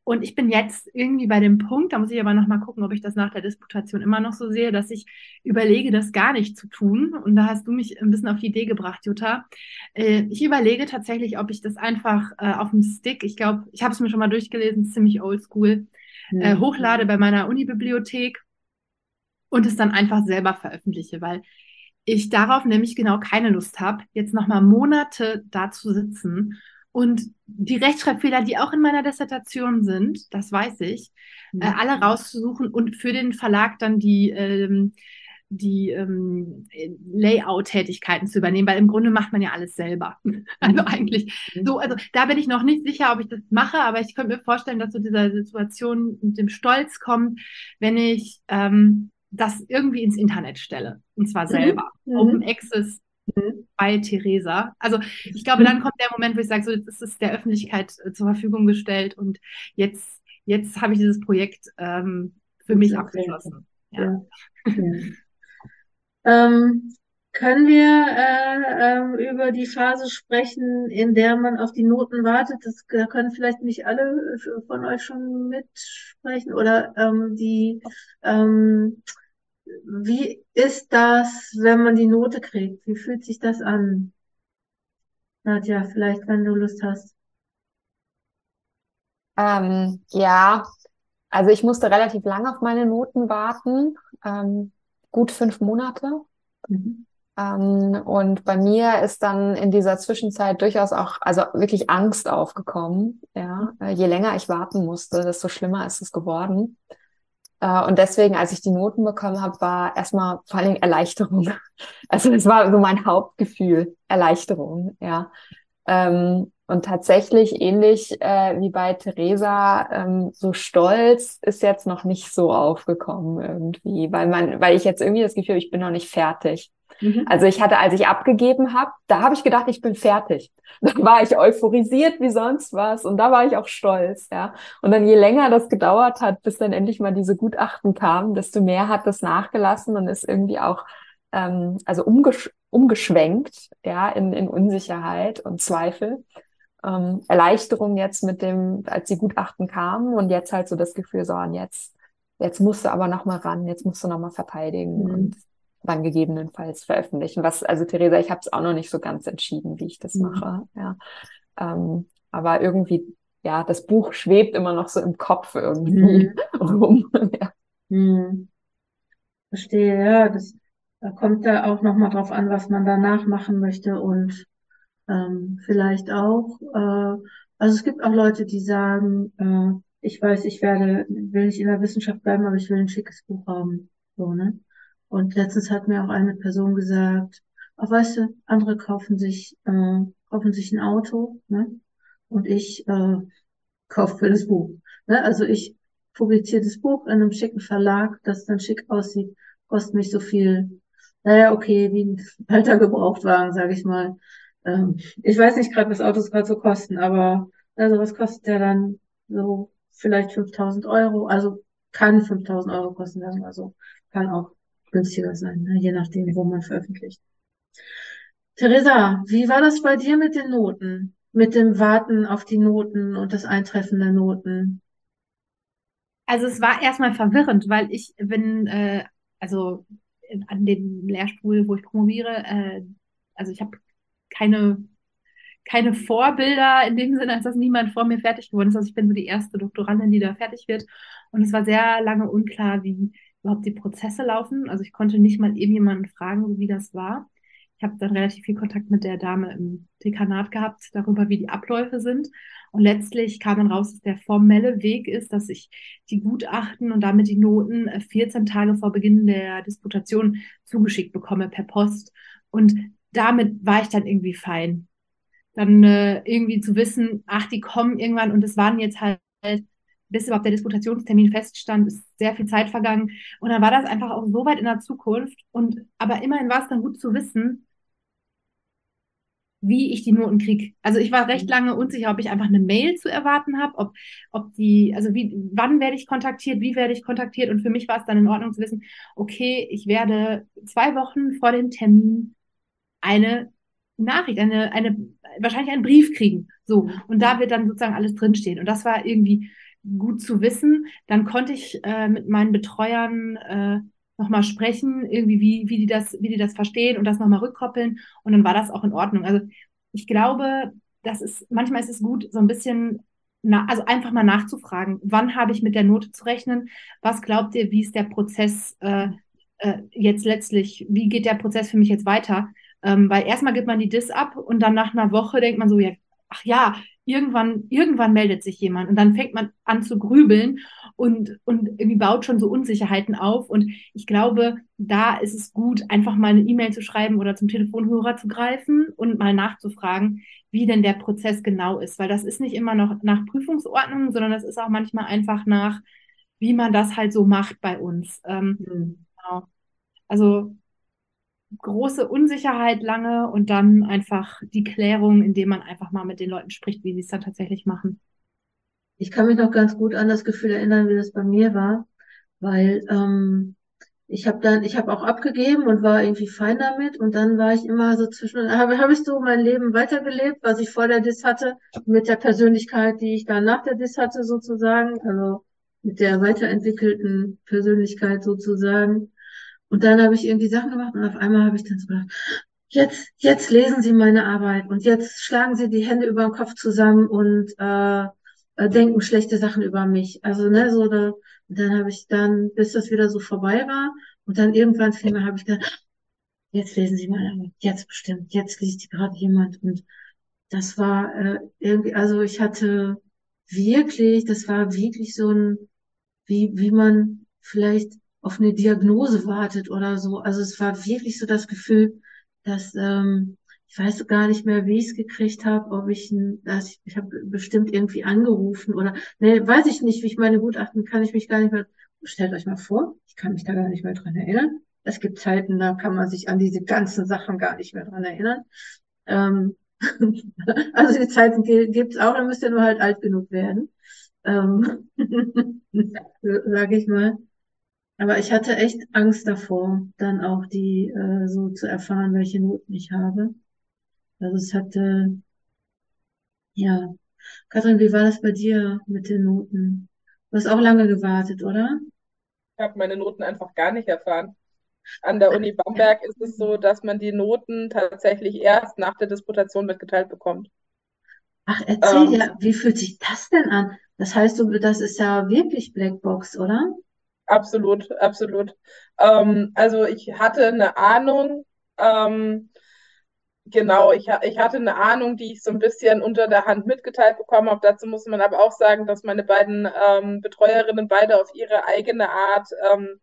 Und ich bin jetzt irgendwie bei dem Punkt, da muss ich aber noch mal gucken, ob ich das nach der Disputation immer noch so sehe, dass ich überlege, das gar nicht zu tun. Und da hast du mich ein bisschen auf die Idee gebracht, Jutta. Äh, ich überlege tatsächlich, ob ich das einfach äh, auf dem Stick, ich glaube, ich habe es mir schon mal durchgelesen, ziemlich oldschool, äh, mhm. hochlade bei meiner Uni-Bibliothek und es dann einfach selber veröffentliche, weil ich darauf nämlich genau keine Lust habe, jetzt noch mal Monate da zu sitzen und die Rechtschreibfehler, die auch in meiner Dissertation sind, das weiß ich, mhm. äh, alle rauszusuchen und für den Verlag dann die, ähm, die ähm, Layout-Tätigkeiten zu übernehmen, weil im Grunde macht man ja alles selber. [laughs] Also mhm. eigentlich so, also da bin ich noch nicht sicher, ob ich das mache, aber ich könnte mir vorstellen, dass so dieser Situation mit dem Stolz kommt, wenn ich ähm, das irgendwie ins Internet stelle. Und zwar mhm. selber. Mhm. Open Access Mhm. bei Theresa. Also ich glaube, dann kommt der Moment, wo ich sage, so jetzt ist es der Öffentlichkeit äh, zur Verfügung gestellt und jetzt, jetzt habe ich dieses Projekt ähm, für mich okay. abgeschlossen. Ja. ja. ähm, können wir äh, äh, über die Phase sprechen, in der man auf die Noten wartet? Das da können vielleicht nicht alle äh, von euch schon mitsprechen oder ähm, die ähm, wie ist das, wenn man die Note kriegt? Wie fühlt sich das an? Nadja, vielleicht, wenn du Lust hast. Ähm, ja, also ich musste relativ lange auf meine Noten warten, ähm, gut fünf Monate. Mhm. Ähm, und bei mir ist dann in dieser Zwischenzeit durchaus auch, also wirklich Angst aufgekommen. Ja, äh, je länger ich warten musste, desto schlimmer ist es geworden. Äh, und deswegen, als ich die Noten bekommen habe, war erstmal vor allen Dingen Erleichterung. [laughs] Also das war so mein Hauptgefühl, Erleichterung, ja. Ähm, und tatsächlich ähnlich äh, wie bei Theresa, ähm, so stolz ist jetzt noch nicht so aufgekommen irgendwie, weil man, weil ich jetzt irgendwie das Gefühl, habe, ich bin noch nicht fertig. Mhm. Also ich hatte, als ich abgegeben habe, da habe ich gedacht, ich bin fertig. [laughs] Da war ich euphorisiert wie sonst was und da war ich auch stolz, ja. Und dann je länger das gedauert hat, bis dann endlich mal diese Gutachten kamen, desto mehr hat das nachgelassen und ist irgendwie auch ähm, also umgesch umgeschwenkt, ja, in, in Unsicherheit und Zweifel. Ähm, Erleichterung jetzt mit dem, als die Gutachten kamen und jetzt halt so das Gefühl, so und jetzt, jetzt musst du aber noch mal ran, jetzt musst du noch mal verteidigen mhm. und dann gegebenenfalls veröffentlichen. Was, also Theresa, ich habe es auch noch nicht so ganz entschieden, wie ich das mhm. mache. Ja. Ähm, aber irgendwie, ja, das Buch schwebt immer noch so im Kopf irgendwie mhm. [laughs] rum. ja. Mhm. Verstehe, ja, das da kommt da auch nochmal drauf an, was man danach machen möchte und ähm, vielleicht auch, äh, also es gibt auch Leute, die sagen, äh, ich weiß, ich werde, will nicht in der Wissenschaft bleiben, aber ich will ein schickes Buch haben. So, ne? Und letztens hat mir auch eine Person gesagt, ach weißt du, andere kaufen sich, äh, kaufen sich ein Auto, ne? Und ich äh, kaufe für das Buch. Ne? Also ich publiziere das Buch in einem schicken Verlag, das dann schick aussieht, kostet mich so viel, naja, okay, wie ein [laughs] alter Gebrauchtwagen, sage ich mal. Ähm, ich weiß nicht gerade, was Autos gerade so kosten, aber also was kostet der dann so vielleicht 5000 Euro? Also kann 5000 Euro kosten, sagen wir so. Kann auch günstiger sein, ne? je nachdem, wo man veröffentlicht. Theresa, wie war das bei dir mit den Noten? Mit dem Warten auf die Noten und das Eintreffen der Noten? Also es war erstmal verwirrend, weil ich bin, äh, also an dem Lehrstuhl, wo ich promoviere, äh, also ich habe keine keine Vorbilder in dem Sinne, als dass niemand vor mir fertig geworden ist. Also ich bin so die erste Doktorandin, die da fertig wird. Und es war sehr lange unklar, wie überhaupt die Prozesse laufen. Also ich konnte nicht mal eben jemanden fragen, wie das war. Ich habe dann relativ viel Kontakt mit der Dame im Dekanat gehabt, darüber, wie die Abläufe sind. Und letztlich kam dann raus, dass der formelle Weg ist, dass ich die Gutachten und damit die Noten 14 äh, Tage vor Beginn der Disputation zugeschickt bekomme per Post. Und damit war ich dann irgendwie fein. Dann äh, irgendwie zu wissen, ach, die kommen irgendwann und es waren jetzt halt bis überhaupt der Disputationstermin feststand, ist sehr viel Zeit vergangen. Und dann war das einfach auch so weit in der Zukunft. Und aber immerhin war es dann gut zu wissen, wie ich die Noten kriege. Also ich war recht mhm. lange unsicher, ob ich einfach eine Mail zu erwarten habe, ob, ob die, also wie, wann werde ich kontaktiert, wie werde ich kontaktiert. Und für mich war es dann in Ordnung zu wissen, okay, ich werde zwei Wochen vor dem Termin eine Nachricht, eine, eine, wahrscheinlich einen Brief kriegen. So. Und da wird dann sozusagen alles drinstehen. Und das war irgendwie gut zu wissen. Dann konnte ich äh, mit meinen Betreuern äh, nochmal sprechen, irgendwie, wie, wie, die das, wie die das verstehen und das nochmal rückkoppeln. Und dann war das auch in Ordnung. Also ich glaube, das ist, manchmal ist es gut, so ein bisschen, na, also einfach mal nachzufragen, wann habe ich mit der Note zu rechnen? Was glaubt ihr, wie ist der Prozess äh, äh, jetzt letztlich, wie geht der Prozess für mich jetzt weiter? Ähm, weil erstmal gibt man die Dis ab und dann nach einer Woche denkt man so, ja, ach ja, irgendwann, irgendwann meldet sich jemand und dann fängt man an zu grübeln und, und irgendwie baut schon so Unsicherheiten auf. Und ich glaube, da ist es gut, einfach mal eine E-Mail zu schreiben oder zum Telefonhörer zu greifen und mal nachzufragen, wie denn der Prozess genau ist. Weil das ist nicht immer noch nach Prüfungsordnung, sondern das ist auch manchmal einfach nach, wie man das halt so macht bei uns. Ähm, mhm. Genau. Also große Unsicherheit lange und dann einfach die Klärung, indem man einfach mal mit den Leuten spricht, wie sie es dann tatsächlich machen. Ich kann mich noch ganz gut an das Gefühl erinnern, wie das bei mir war, weil ähm, ich habe dann, ich habe auch abgegeben und war irgendwie fein damit und dann war ich immer so zwischen, habe hab ich so mein Leben weitergelebt, was ich vor der Dis hatte, mit der Persönlichkeit, die ich dann nach der Dis hatte sozusagen, also mit der weiterentwickelten Persönlichkeit sozusagen. Und dann habe ich irgendwie Sachen gemacht und auf einmal habe ich dann so gedacht, jetzt, jetzt lesen Sie meine Arbeit und jetzt schlagen Sie die Hände über den Kopf zusammen und äh, äh, denken schlechte Sachen über mich. Also, ne, so da, dann habe ich dann, bis das wieder so vorbei war, und dann irgendwann fiel habe ich gedacht, jetzt lesen Sie meine Arbeit, jetzt bestimmt, jetzt liest die gerade jemand. Und das war äh, irgendwie, also ich hatte wirklich, das war wirklich so ein, wie, wie man vielleicht auf eine Diagnose wartet oder so. Also es war wirklich so das Gefühl, dass ähm, ich weiß gar nicht mehr, wie ich es gekriegt habe, ob ich dass ich, ich habe bestimmt irgendwie angerufen oder ne, weiß ich nicht, wie ich meine Gutachten kann ich mich gar nicht mehr. Stellt euch mal vor, ich kann mich da gar nicht mehr dran erinnern. es gibt Zeiten, da kann man sich an diese ganzen Sachen gar nicht mehr dran erinnern. Ähm, [laughs] also die Zeiten gibt es auch, dann müsst ihr nur halt alt genug werden. Ähm, [laughs] sage ich mal. Aber ich hatte echt Angst davor, dann auch die äh, so zu erfahren, welche Noten ich habe. Also es hatte, ja. Kathrin, wie war das bei dir mit den Noten? Du hast auch lange gewartet, oder? Ich habe meine Noten einfach gar nicht erfahren. An der Uni Bamberg ist es so, dass man die Noten tatsächlich erst nach der Disputation mitgeteilt bekommt. Ach, erzähl ähm, ja, wie fühlt sich das denn an? Das heißt, das ist ja wirklich Blackbox, oder? Absolut, absolut. Ähm, also ich hatte eine Ahnung, ähm, genau, ich, ich hatte eine Ahnung, die ich so ein bisschen unter der Hand mitgeteilt bekommen habe. Dazu muss man aber auch sagen, dass meine beiden ähm, Betreuerinnen beide auf ihre eigene Art ähm,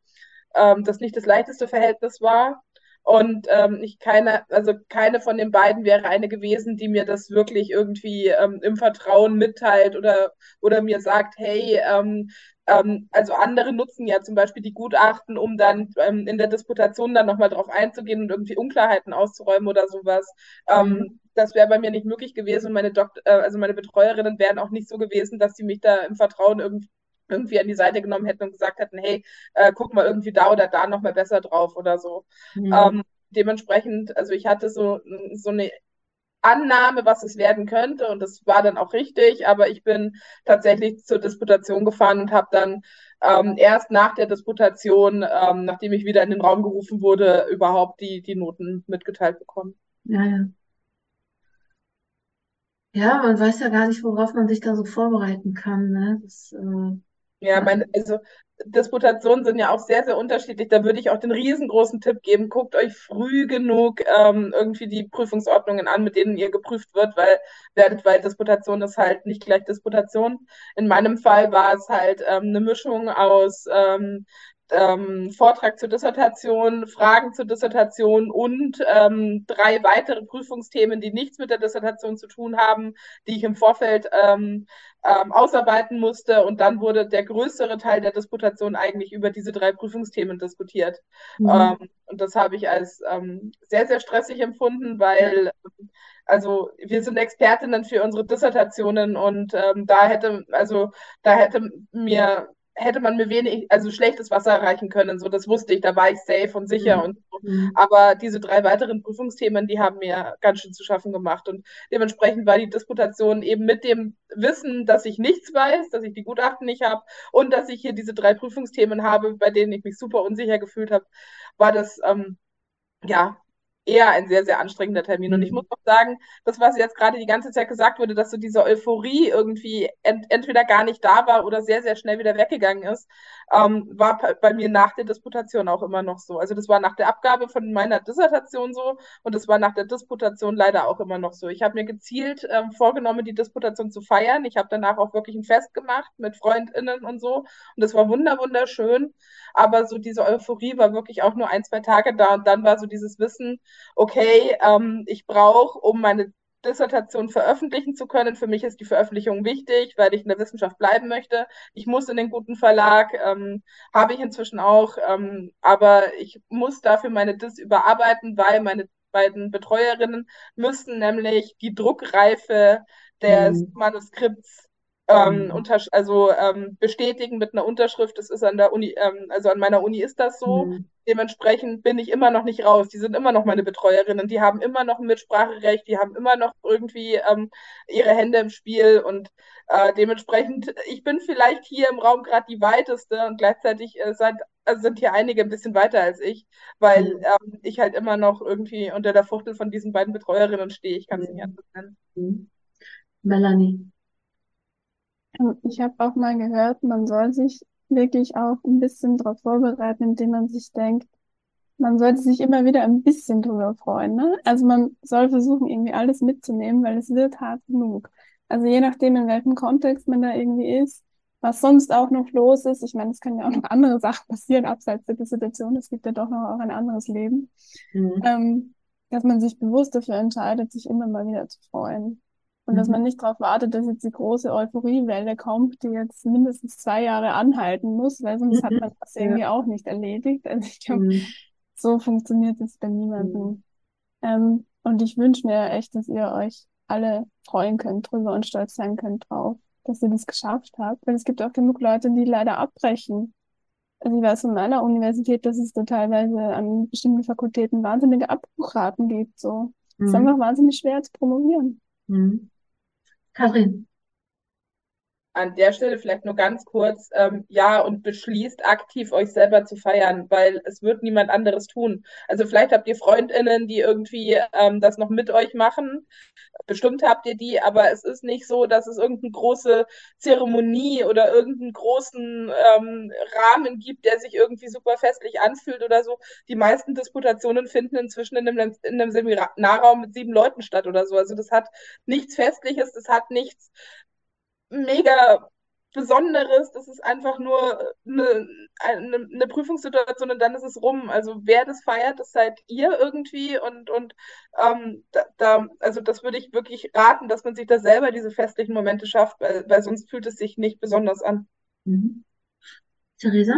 ähm, das nicht das leichteste Verhältnis war. Und ähm, ich keine, also keine von den beiden wäre eine gewesen, die mir das wirklich irgendwie ähm, im Vertrauen mitteilt oder, oder mir sagt, hey, ähm, ähm, also andere nutzen ja zum Beispiel die Gutachten, um dann ähm, in der Disputation dann nochmal drauf einzugehen und irgendwie Unklarheiten auszuräumen oder sowas. Ähm, mhm. Das wäre bei mir nicht möglich gewesen und meine Dokt äh, also meine Betreuerinnen wären auch nicht so gewesen, dass sie mich da im Vertrauen irgendwie irgendwie an die Seite genommen hätten und gesagt hätten, hey, äh, guck mal irgendwie da oder da nochmal besser drauf oder so. Mhm. Ähm, dementsprechend, also ich hatte so, so eine Annahme, was es werden könnte und das war dann auch richtig, aber ich bin tatsächlich zur Disputation gefahren und habe dann ähm, erst nach der Disputation, ähm, nachdem ich wieder in den Raum gerufen wurde, überhaupt die, die Noten mitgeteilt bekommen. Ja, ja. Ja, man weiß ja gar nicht, worauf man sich da so vorbereiten kann. Ne? Das, äh, ja, meine, also Disputationen sind ja auch sehr, sehr unterschiedlich. Da würde ich auch den riesengroßen Tipp geben, guckt euch früh genug ähm, irgendwie die Prüfungsordnungen an, mit denen ihr geprüft wird, weil werdet, weil Disputation ist halt nicht gleich Disputation. In meinem Fall war es halt ähm, eine Mischung aus ähm, ähm, Vortrag zur Dissertation, Fragen zur Dissertation und ähm, drei weitere Prüfungsthemen, die nichts mit der Dissertation zu tun haben, die ich im Vorfeld ähm, ähm, ausarbeiten musste. Und dann wurde der größere Teil der Disputation eigentlich über diese drei Prüfungsthemen diskutiert. Mhm. Ähm, und das habe ich als ähm, sehr, sehr stressig empfunden, weil also wir sind Expertinnen für unsere Dissertationen und da hätte, also da hätte mir hätte man mir wenig, also schlechtes Wasser erreichen können. So, das wusste ich, da war ich safe und sicher mhm. und so. Mhm. Aber diese drei weiteren Prüfungsthemen, die haben mir ganz schön zu schaffen gemacht. Und dementsprechend war die Disputation eben mit dem Wissen, dass ich nichts weiß, dass ich die Gutachten nicht habe und dass ich hier diese drei Prüfungsthemen habe, bei denen ich mich super unsicher gefühlt habe, war das ähm, ja eher ein sehr, sehr anstrengender Termin. Und ich mhm. muss auch sagen, das, was jetzt gerade die ganze Zeit gesagt wurde, dass so diese Euphorie irgendwie ent entweder gar nicht da war oder sehr, sehr schnell wieder weggegangen ist, ähm, war bei mir nach der Disputation auch immer noch so. Also das war nach der Abgabe von meiner Dissertation so und das war nach der Disputation leider auch immer noch so. Ich habe mir gezielt ähm, vorgenommen, die Disputation zu feiern. Ich habe danach auch wirklich ein Fest gemacht mit FreundInnen und so und das war wunder wunderschön. Aber so diese Euphorie war wirklich auch nur ein, zwei Tage da und dann war so dieses Wissen, okay, ähm, ich brauche, um meine Dissertation veröffentlichen zu können. Für mich ist die Veröffentlichung wichtig, weil ich in der Wissenschaft bleiben möchte. Ich muss in den guten Verlag, ähm, habe ich inzwischen auch, ähm, aber ich muss dafür meine Dis überarbeiten, weil meine beiden Betreuerinnen müssen nämlich die Druckreife des mhm. Manuskripts ähm, mhm. also ähm, bestätigen mit einer Unterschrift. Das ist an der Uni, ähm, also an meiner Uni ist das so. Mhm. Dementsprechend bin ich immer noch nicht raus. Die sind immer noch meine Betreuerinnen. Die haben immer noch ein Mitspracherecht. Die haben immer noch irgendwie ähm, ihre Hände im Spiel. Und äh, dementsprechend, ich bin vielleicht hier im Raum gerade die weiteste und gleichzeitig äh, seid, also sind hier einige ein bisschen weiter als ich, weil mhm. ähm, ich halt immer noch irgendwie unter der Fuchtel von diesen beiden Betreuerinnen stehe. Ich kann es nicht mhm. anders nennen. Mhm. Melanie. Ich habe auch mal gehört, man soll sich wirklich auch ein bisschen darauf vorbereiten, indem man sich denkt, man sollte sich immer wieder ein bisschen drüber freuen. Ne? Also man soll versuchen, irgendwie alles mitzunehmen, weil es wird hart genug. Also je nachdem, in welchem Kontext man da irgendwie ist, was sonst auch noch los ist. Ich meine, es können ja auch noch andere Sachen passieren, abseits der Situation. Es gibt ja doch noch auch ein anderes Leben. Mhm. Ähm, dass man sich bewusst dafür entscheidet, sich immer mal wieder zu freuen. Und mhm. dass man nicht darauf wartet, dass jetzt die große Euphoriewelle kommt, die jetzt mindestens zwei Jahre anhalten muss, weil sonst hat man das irgendwie auch nicht erledigt. Also ich glaube, mhm. so funktioniert es bei niemandem. Mhm. Ähm, und ich wünsche mir echt, dass ihr euch alle freuen könnt drüber und stolz sein könnt drauf, dass ihr das geschafft habt. Weil es gibt auch genug Leute, die leider abbrechen. Also ich weiß von meiner Universität, dass es da teilweise an bestimmten Fakultäten wahnsinnige Abbruchraten gibt. So. Es ist Mhm. einfach wahnsinnig schwer zu promovieren. Mhm. 卡琳。An der Stelle vielleicht nur ganz kurz, ähm, ja, und beschließt aktiv euch selber zu feiern, weil es wird niemand anderes tun. Also vielleicht habt ihr FreundInnen, die irgendwie ähm, das noch mit euch machen. Bestimmt habt ihr die, aber es ist nicht so, dass es irgendeine große Zeremonie oder irgendeinen großen ähm, Rahmen gibt, der sich irgendwie super festlich anfühlt oder so. Die meisten Disputationen finden inzwischen in einem, in einem Seminarraum mit sieben Leuten statt oder so. Also das hat nichts Festliches, das hat nichts mega Besonderes. Das ist einfach nur eine, eine, eine, Prüfungssituation und dann ist es rum. Also wer das feiert, das seid ihr irgendwie und, und ähm, da, da, also das würde ich wirklich raten, dass man sich da selber diese festlichen Momente schafft, weil, weil sonst fühlt es sich nicht besonders an. Mhm. Theresa?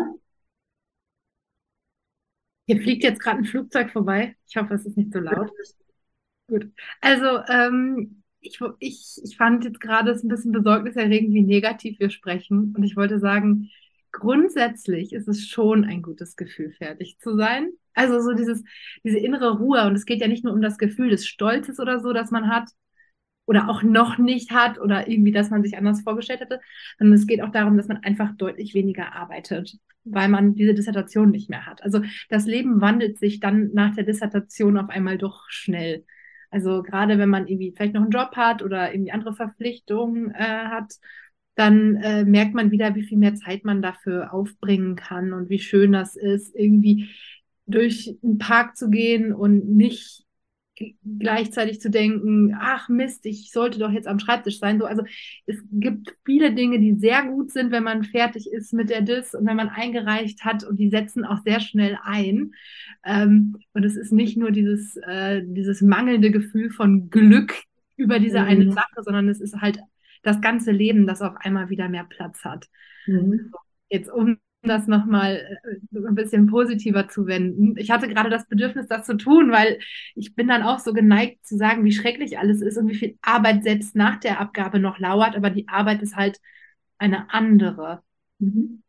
Hier fliegt jetzt gerade ein Flugzeug vorbei. Ich hoffe, es ist nicht so laut. [laughs] Gut. Also, ähm, ich, ich, ich fand jetzt gerade es ein bisschen besorgniserregend, wie negativ wir sprechen. Und ich wollte sagen, grundsätzlich ist es schon ein gutes Gefühl, fertig zu sein. Also so dieses, diese innere Ruhe. Und es geht ja nicht nur um das Gefühl des Stolzes oder so, das man hat oder auch noch nicht hat oder irgendwie, dass man sich anders vorgestellt hätte, sondern es geht auch darum, dass man einfach deutlich weniger arbeitet, weil man diese Dissertation nicht mehr hat. Also das Leben wandelt sich dann nach der Dissertation auf einmal doch schnell. Also gerade wenn man irgendwie vielleicht noch einen Job hat oder irgendwie andere Verpflichtungen äh, hat, dann äh, merkt man wieder, wie viel mehr Zeit man dafür aufbringen kann und wie schön das ist, irgendwie durch einen Park zu gehen und nicht gleichzeitig zu denken, ach Mist, ich sollte doch jetzt am Schreibtisch sein. So, also es gibt viele Dinge, die sehr gut sind, wenn man fertig ist mit der DIS und wenn man eingereicht hat und die setzen auch sehr schnell ein. Ähm, und es ist nicht nur dieses, äh, dieses mangelnde Gefühl von Glück über diese mhm. eine Sache, sondern es ist halt das ganze Leben, das auf einmal wieder mehr Platz hat. Mhm. Jetzt um das nochmal ein bisschen positiver zu wenden. Ich hatte gerade das Bedürfnis, das zu tun, weil ich bin dann auch so geneigt zu sagen, wie schrecklich alles ist und wie viel Arbeit selbst nach der Abgabe noch lauert, aber die Arbeit ist halt eine andere. Mhm.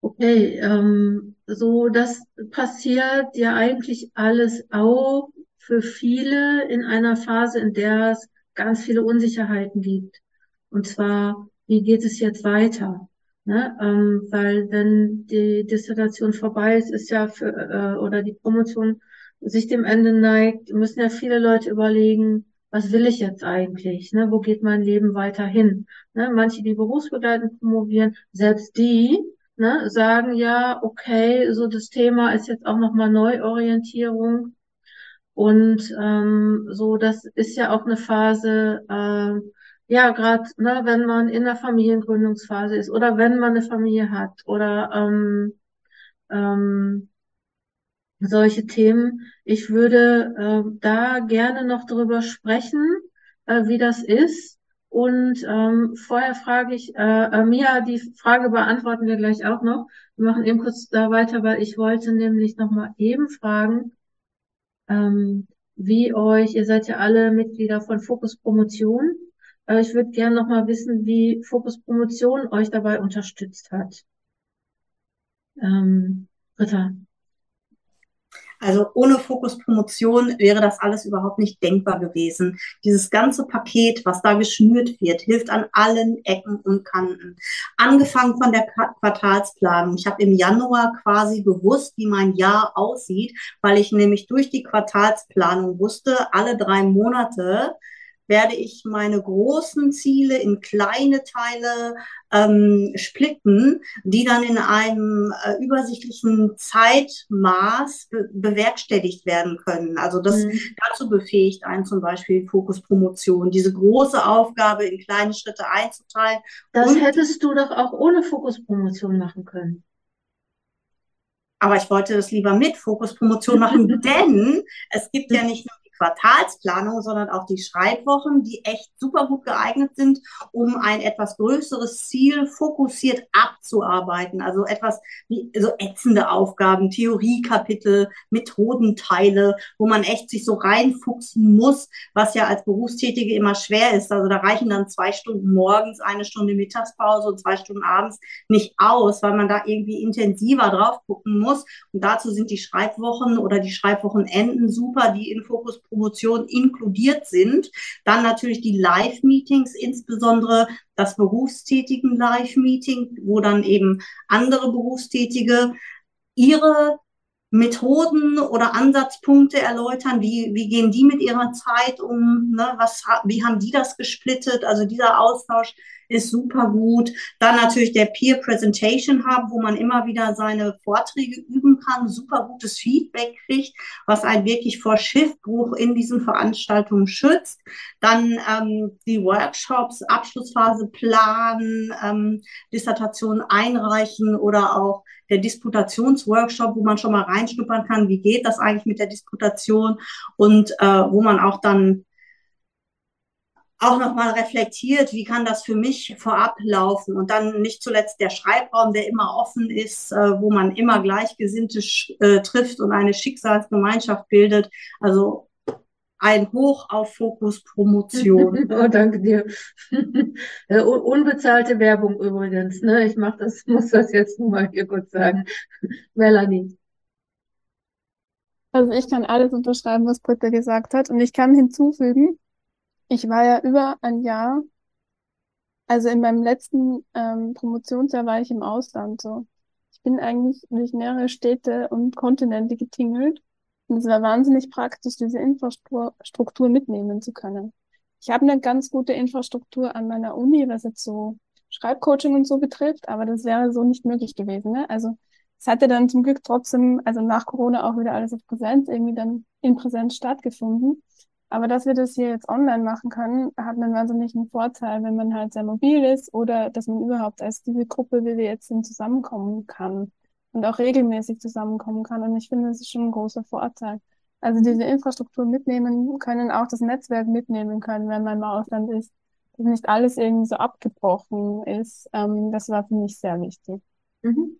Okay, ähm, so das passiert ja eigentlich alles auch für viele in einer Phase, in der es ganz viele Unsicherheiten gibt. Und zwar wie geht es jetzt weiter? Ne? Ähm, weil wenn die Dissertation vorbei ist, ist ja für, äh, oder die Promotion sich dem Ende neigt, müssen ja viele Leute überlegen, was will ich jetzt eigentlich? Ne? Wo geht mein Leben weiter hin? Ne? Manche, die berufsbegleitend promovieren, selbst die ne, sagen ja, okay, so das Thema ist jetzt auch nochmal Neuorientierung. Und ähm, so, das ist ja auch eine Phase, äh, ja, gerade ne, wenn man in der Familiengründungsphase ist oder wenn man eine Familie hat oder ähm, ähm, solche Themen. Ich würde äh, da gerne noch drüber sprechen, äh, wie das ist. Und ähm, vorher frage ich, äh, Mia, die Frage beantworten wir gleich auch noch. Wir machen eben kurz da weiter, weil ich wollte nämlich noch mal eben fragen, ähm, wie euch, ihr seid ja alle Mitglieder von Fokus Promotion, äh, ich würde gerne noch mal wissen, wie Fokus Promotion euch dabei unterstützt hat. Ähm, Britta. Also ohne Fokus Promotion wäre das alles überhaupt nicht denkbar gewesen. Dieses ganze Paket, was da geschnürt wird, hilft an allen Ecken und Kanten. Angefangen von der Quartalsplanung. Ich habe im Januar quasi gewusst, wie mein Jahr aussieht, weil ich nämlich durch die Quartalsplanung wusste, alle drei Monate werde ich meine großen Ziele in kleine Teile ähm, splitten, die dann in einem äh, übersichtlichen Zeitmaß be bewerkstelligt werden können. Also das mhm. dazu befähigt einen zum Beispiel Fokus Promotion, diese große Aufgabe in kleine Schritte einzuteilen. Das hättest du doch auch ohne Fokus Promotion machen können. Aber ich wollte das lieber mit Fokus Promotion machen, [laughs] denn es gibt ja nicht nur Quartalsplanung, sondern auch die Schreibwochen, die echt super gut geeignet sind, um ein etwas größeres Ziel fokussiert abzuarbeiten. Also etwas wie so ätzende Aufgaben, Theoriekapitel, Methodenteile, wo man echt sich so reinfuchsen muss, was ja als Berufstätige immer schwer ist. Also da reichen dann zwei Stunden morgens, eine Stunde Mittagspause und zwei Stunden abends nicht aus, weil man da irgendwie intensiver drauf gucken muss. Und dazu sind die Schreibwochen oder die Schreibwochenenden super, die in Fokus Promotion inkludiert sind. Dann natürlich die Live-Meetings, insbesondere das berufstätigen Live-Meeting, wo dann eben andere Berufstätige ihre Methoden oder Ansatzpunkte erläutern? Wie, wie gehen die mit ihrer Zeit um? Ne? Was, wie haben die das gesplittet? Also dieser Austausch ist super gut. Dann natürlich der Peer Presentation Hub, wo man immer wieder seine Vorträge üben kann, super gutes Feedback kriegt, was einen wirklich vor Schiffbruch in diesen Veranstaltungen schützt. Dann ähm, die Workshops, Abschlussphase planen, ähm, Dissertationen einreichen oder auch der Disputationsworkshop, wo man schon mal reinschnuppern kann, wie geht das eigentlich mit der Disputation und äh, wo man auch dann auch nochmal reflektiert, wie kann das für mich vorab laufen und dann nicht zuletzt der Schreibraum, der immer offen ist, äh, wo man immer Gleichgesinnte äh, trifft und eine Schicksalsgemeinschaft bildet. Also ein Hoch auf Fokus Promotion. [laughs] oh, danke dir. Äh, unbezahlte Werbung übrigens. Ne? Ich mach das, [laughs] muss das jetzt nur mal hier kurz sagen. Melanie. Also ich kann alles unterschreiben, was Britta gesagt hat. Und ich kann hinzufügen, ich war ja über ein Jahr, also in meinem letzten ähm, Promotionsjahr war ich im Ausland so. Ich bin eigentlich durch mehrere Städte und Kontinente getingelt und es war wahnsinnig praktisch, diese Infrastruktur mitnehmen zu können. Ich habe eine ganz gute Infrastruktur an meiner Uni, was jetzt so Schreibcoaching und so betrifft, aber das wäre so nicht möglich gewesen. Ne? Also es hatte dann zum Glück trotzdem, also nach Corona auch wieder alles auf Präsenz, irgendwie dann in Präsenz stattgefunden. Aber dass wir das hier jetzt online machen können, hat einen wahnsinnigen Vorteil, wenn man halt sehr mobil ist oder dass man überhaupt als diese Gruppe, wie wir jetzt sind, zusammenkommen kann und auch regelmäßig zusammenkommen kann. Und ich finde, das ist schon ein großer Vorteil. Also diese Infrastruktur mitnehmen können, auch das Netzwerk mitnehmen können, wenn man im Ausland ist, dass nicht alles irgendwie so abgebrochen ist. Ähm, das war für mich sehr wichtig. Mhm.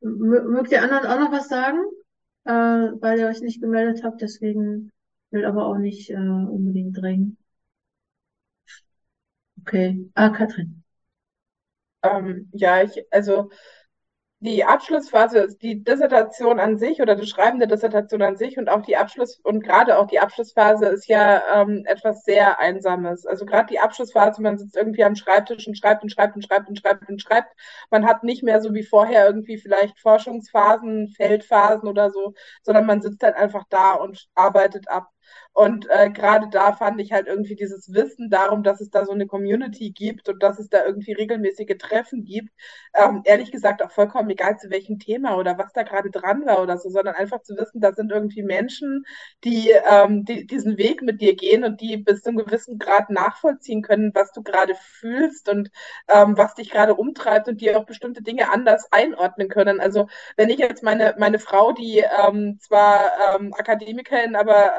Mögt ihr anderen auch noch was sagen? äh, weil ihr euch nicht gemeldet habt. Deswegen will aber auch nicht äh, unbedingt drängen. Okay. Ah, Katrin. Ähm, ja, ich, also die Abschlussphase, die Dissertation an sich oder das Schreiben der Dissertation an sich und auch die Abschluss und gerade auch die Abschlussphase ist ja ähm, etwas sehr Einsames. Also gerade die Abschlussphase, man sitzt irgendwie am Schreibtisch und schreibt und schreibt und schreibt und schreibt und schreibt. Man hat nicht mehr so wie vorher irgendwie vielleicht Forschungsphasen, Feldphasen oder so, sondern man sitzt halt einfach da und arbeitet ab. Und äh, gerade da fand ich halt irgendwie dieses Wissen darum, dass es da so eine Community gibt und dass es da irgendwie regelmäßige Treffen gibt, ähm, ehrlich gesagt auch vollkommen egal zu welchem Thema oder was da gerade dran war oder so, sondern einfach zu wissen, da sind irgendwie Menschen, die, ähm, die diesen Weg mit dir gehen und die bis zu einem gewissen Grad nachvollziehen können, was du gerade fühlst und ähm, was dich gerade umtreibt und die auch bestimmte Dinge anders einordnen können. Also wenn ich jetzt meine, meine Frau, die ähm, zwar ähm, Akademikerin, aber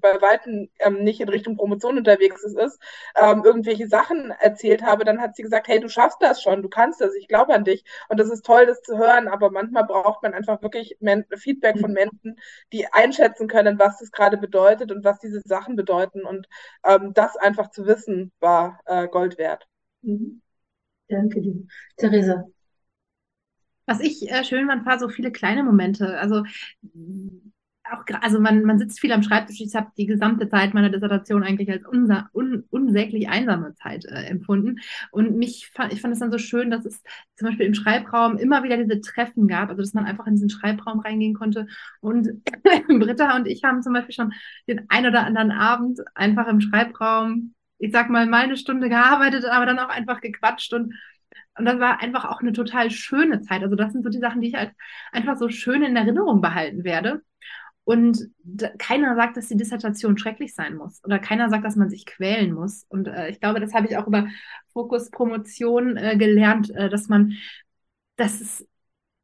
bei Weitem ähm, nicht in Richtung Promotion unterwegs ist, ähm, irgendwelche Sachen erzählt habe, dann hat sie gesagt, hey, du schaffst das schon, du kannst das, ich glaube an dich. Und das ist toll, das zu hören, aber manchmal braucht man einfach wirklich Men Feedback von Menschen, die einschätzen können, was das gerade bedeutet und was diese Sachen bedeuten. Und ähm, das einfach zu wissen, war äh, Gold wert. Mhm. Danke dir. Theresa. Was ich äh, schön fand, war so viele kleine Momente. Also auch, also man, man sitzt viel am Schreibtisch. Ich habe die gesamte Zeit meiner Dissertation eigentlich als unsa, un, unsäglich einsame Zeit äh, empfunden. Und mich ich fand es dann so schön, dass es zum Beispiel im Schreibraum immer wieder diese Treffen gab, also dass man einfach in diesen Schreibraum reingehen konnte. Und [laughs] Britta und ich haben zum Beispiel schon den ein oder anderen Abend einfach im Schreibraum, ich sag mal, meine Stunde gearbeitet, aber dann auch einfach gequatscht und und das war einfach auch eine total schöne Zeit. Also das sind so die Sachen, die ich als einfach so schön in Erinnerung behalten werde. Und keiner sagt, dass die Dissertation schrecklich sein muss. Oder keiner sagt, dass man sich quälen muss. Und äh, ich glaube, das habe ich auch über Fokus Promotion äh, gelernt, äh, dass man, dass es,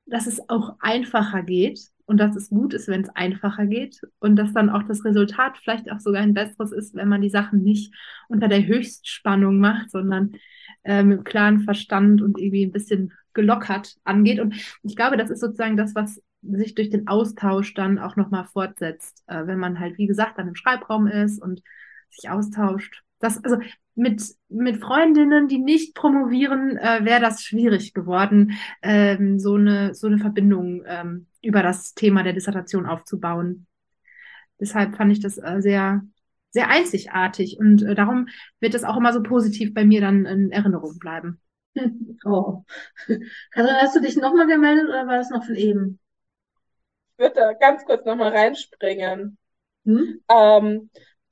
dass es auch einfacher geht, und dass es gut ist, wenn es einfacher geht und dass dann auch das Resultat vielleicht auch sogar ein besseres ist, wenn man die Sachen nicht unter der Höchstspannung macht, sondern äh, mit klaren Verstand und irgendwie ein bisschen gelockert angeht. Und ich glaube, das ist sozusagen das, was sich durch den Austausch dann auch nochmal fortsetzt, äh, wenn man halt, wie gesagt, dann im Schreibraum ist und sich austauscht. Das, also mit, mit Freundinnen, die nicht promovieren, äh, wäre das schwierig geworden, ähm, so, eine, so eine Verbindung ähm, über das Thema der Dissertation aufzubauen. Deshalb fand ich das äh, sehr, sehr einzigartig und äh, darum wird es auch immer so positiv bei mir dann in Erinnerung bleiben. [laughs] Oh. Katrin, hast du dich nochmal gemeldet oder war das noch von eben? Ich würde da ganz kurz nochmal reinspringen. Hm? Ähm,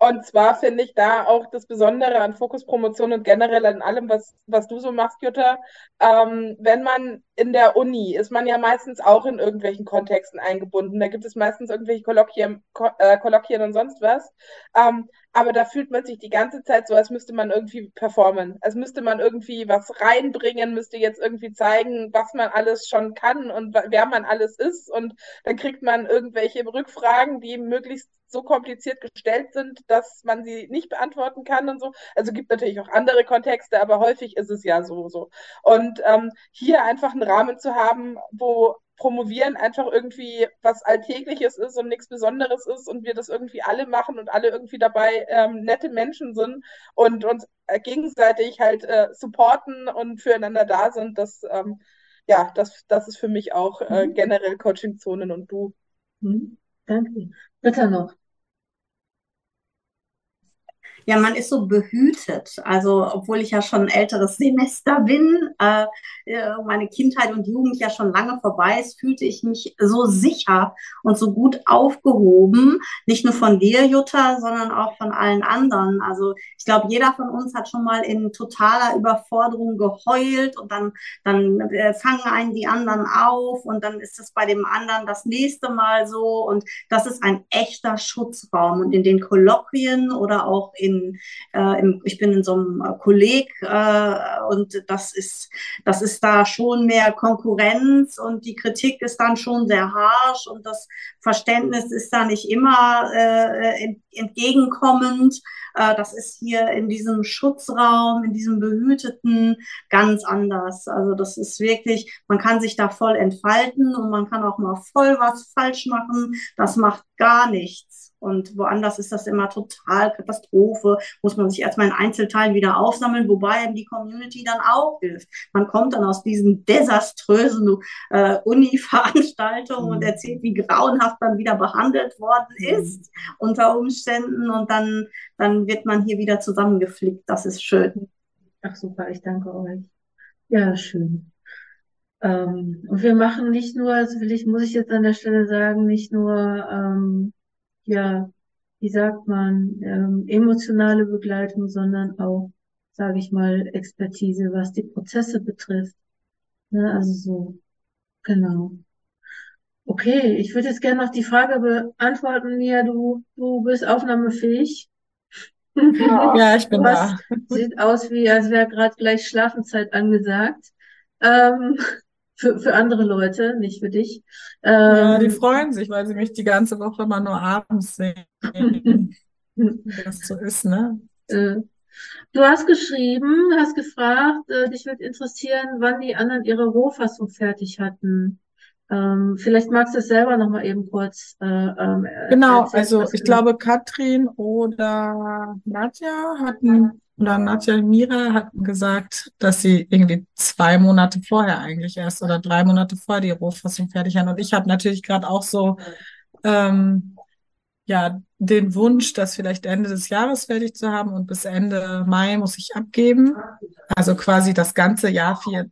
und zwar finde ich da auch das Besondere an Fokuspromotion und generell an allem, was, was du so machst, Jutta. Ähm, wenn man in der Uni ist man ja meistens auch in irgendwelchen Kontexten eingebunden. Da gibt es meistens irgendwelche Kolloquien, Ko äh, Kolloquien und sonst was. Ähm, aber da fühlt man sich die ganze Zeit so, als müsste man irgendwie performen. Als müsste man irgendwie was reinbringen, müsste jetzt irgendwie zeigen, was man alles schon kann und wer man alles ist. Und dann kriegt man irgendwelche Rückfragen, die möglichst so kompliziert gestellt sind, dass man sie nicht beantworten kann und so. Also gibt natürlich auch andere Kontexte, aber häufig ist es ja so. so. Und ähm, hier einfach einen Rahmen zu haben, wo Promovieren einfach irgendwie was Alltägliches ist und nichts Besonderes ist und wir das irgendwie alle machen und alle irgendwie dabei ähm, nette Menschen sind und uns äh, gegenseitig halt äh, supporten und füreinander da sind, das, ähm, ja, das, das ist für mich auch äh, mhm. generell Coaching-Zonen und du. Mhm. Danke. Bitte noch. Ja, man ist so behütet. Also, obwohl ich ja schon ein älteres Semester bin, äh, äh, meine Kindheit und Jugend ja schon lange vorbei ist, fühlte ich mich so sicher und so gut aufgehoben. Nicht nur von dir, Jutta, sondern auch von allen anderen. Also, ich glaube, jeder von uns hat schon mal in totaler Überforderung geheult und dann, dann äh, fangen einen die anderen auf und dann ist es bei dem anderen das nächste Mal so. Und das ist ein echter Schutzraum. Und in den Kolloquien oder auch in in, äh, im, ich bin in so einem Kolleg äh, und das ist, das ist da schon mehr Konkurrenz und die Kritik ist dann schon sehr harsch und das Verständnis ist da nicht immer äh, entgegenkommend. Äh, das ist hier in diesem Schutzraum, in diesem Behüteten ganz anders. Also das ist wirklich, man kann sich da voll entfalten und man kann auch mal voll was falsch machen. Das macht gar nichts. Und woanders ist das immer total Katastrophe. Muss man sich erstmal in Einzelteilen wieder aufsammeln, wobei die Community dann auch hilft. Man kommt dann aus diesen desaströsen äh, Uni-Veranstaltungen mhm. und erzählt, wie grauenhaft man wieder behandelt worden mhm. ist unter Umständen. Und dann, dann wird man hier wieder zusammengeflickt. Das ist schön. Ach super, ich danke euch. Ja, schön. Ähm, und wir machen nicht nur, also vielleicht muss ich jetzt an der Stelle sagen, nicht nur ähm, ja, wie sagt man, ähm, emotionale Begleitung, sondern auch, sage ich mal, Expertise, was die Prozesse betrifft. Ne, also so, genau. Okay, ich würde jetzt gerne noch die Frage beantworten, Nia, du, du bist aufnahmefähig. [laughs] Ja, ich bin was da. Sieht aus wie, als wäre gerade gleich Schlafenszeit angesagt. Ähm, für, für andere Leute, nicht für dich. Ja, die ähm, freuen sich, weil sie mich die ganze Woche immer nur abends sehen. [laughs] Wie das so ist, ne? Äh, du hast geschrieben, hast gefragt, äh, dich würde interessieren, wann die anderen ihre Rohfassung fertig hatten. Ähm, vielleicht magst du es selber noch mal eben kurz äh, ähm, Genau, erzählen, also ich glaube, Katrin oder Nadja hatten oder Nadja Mira hatten gesagt, dass sie irgendwie zwei Monate vorher eigentlich erst oder drei Monate vorher die Rohfassung fertig haben. Und ich habe natürlich gerade auch so ähm, ja den Wunsch, das vielleicht Ende des Jahres fertig zu haben und bis Ende Mai muss ich abgeben. Also quasi das ganze Jahr vier,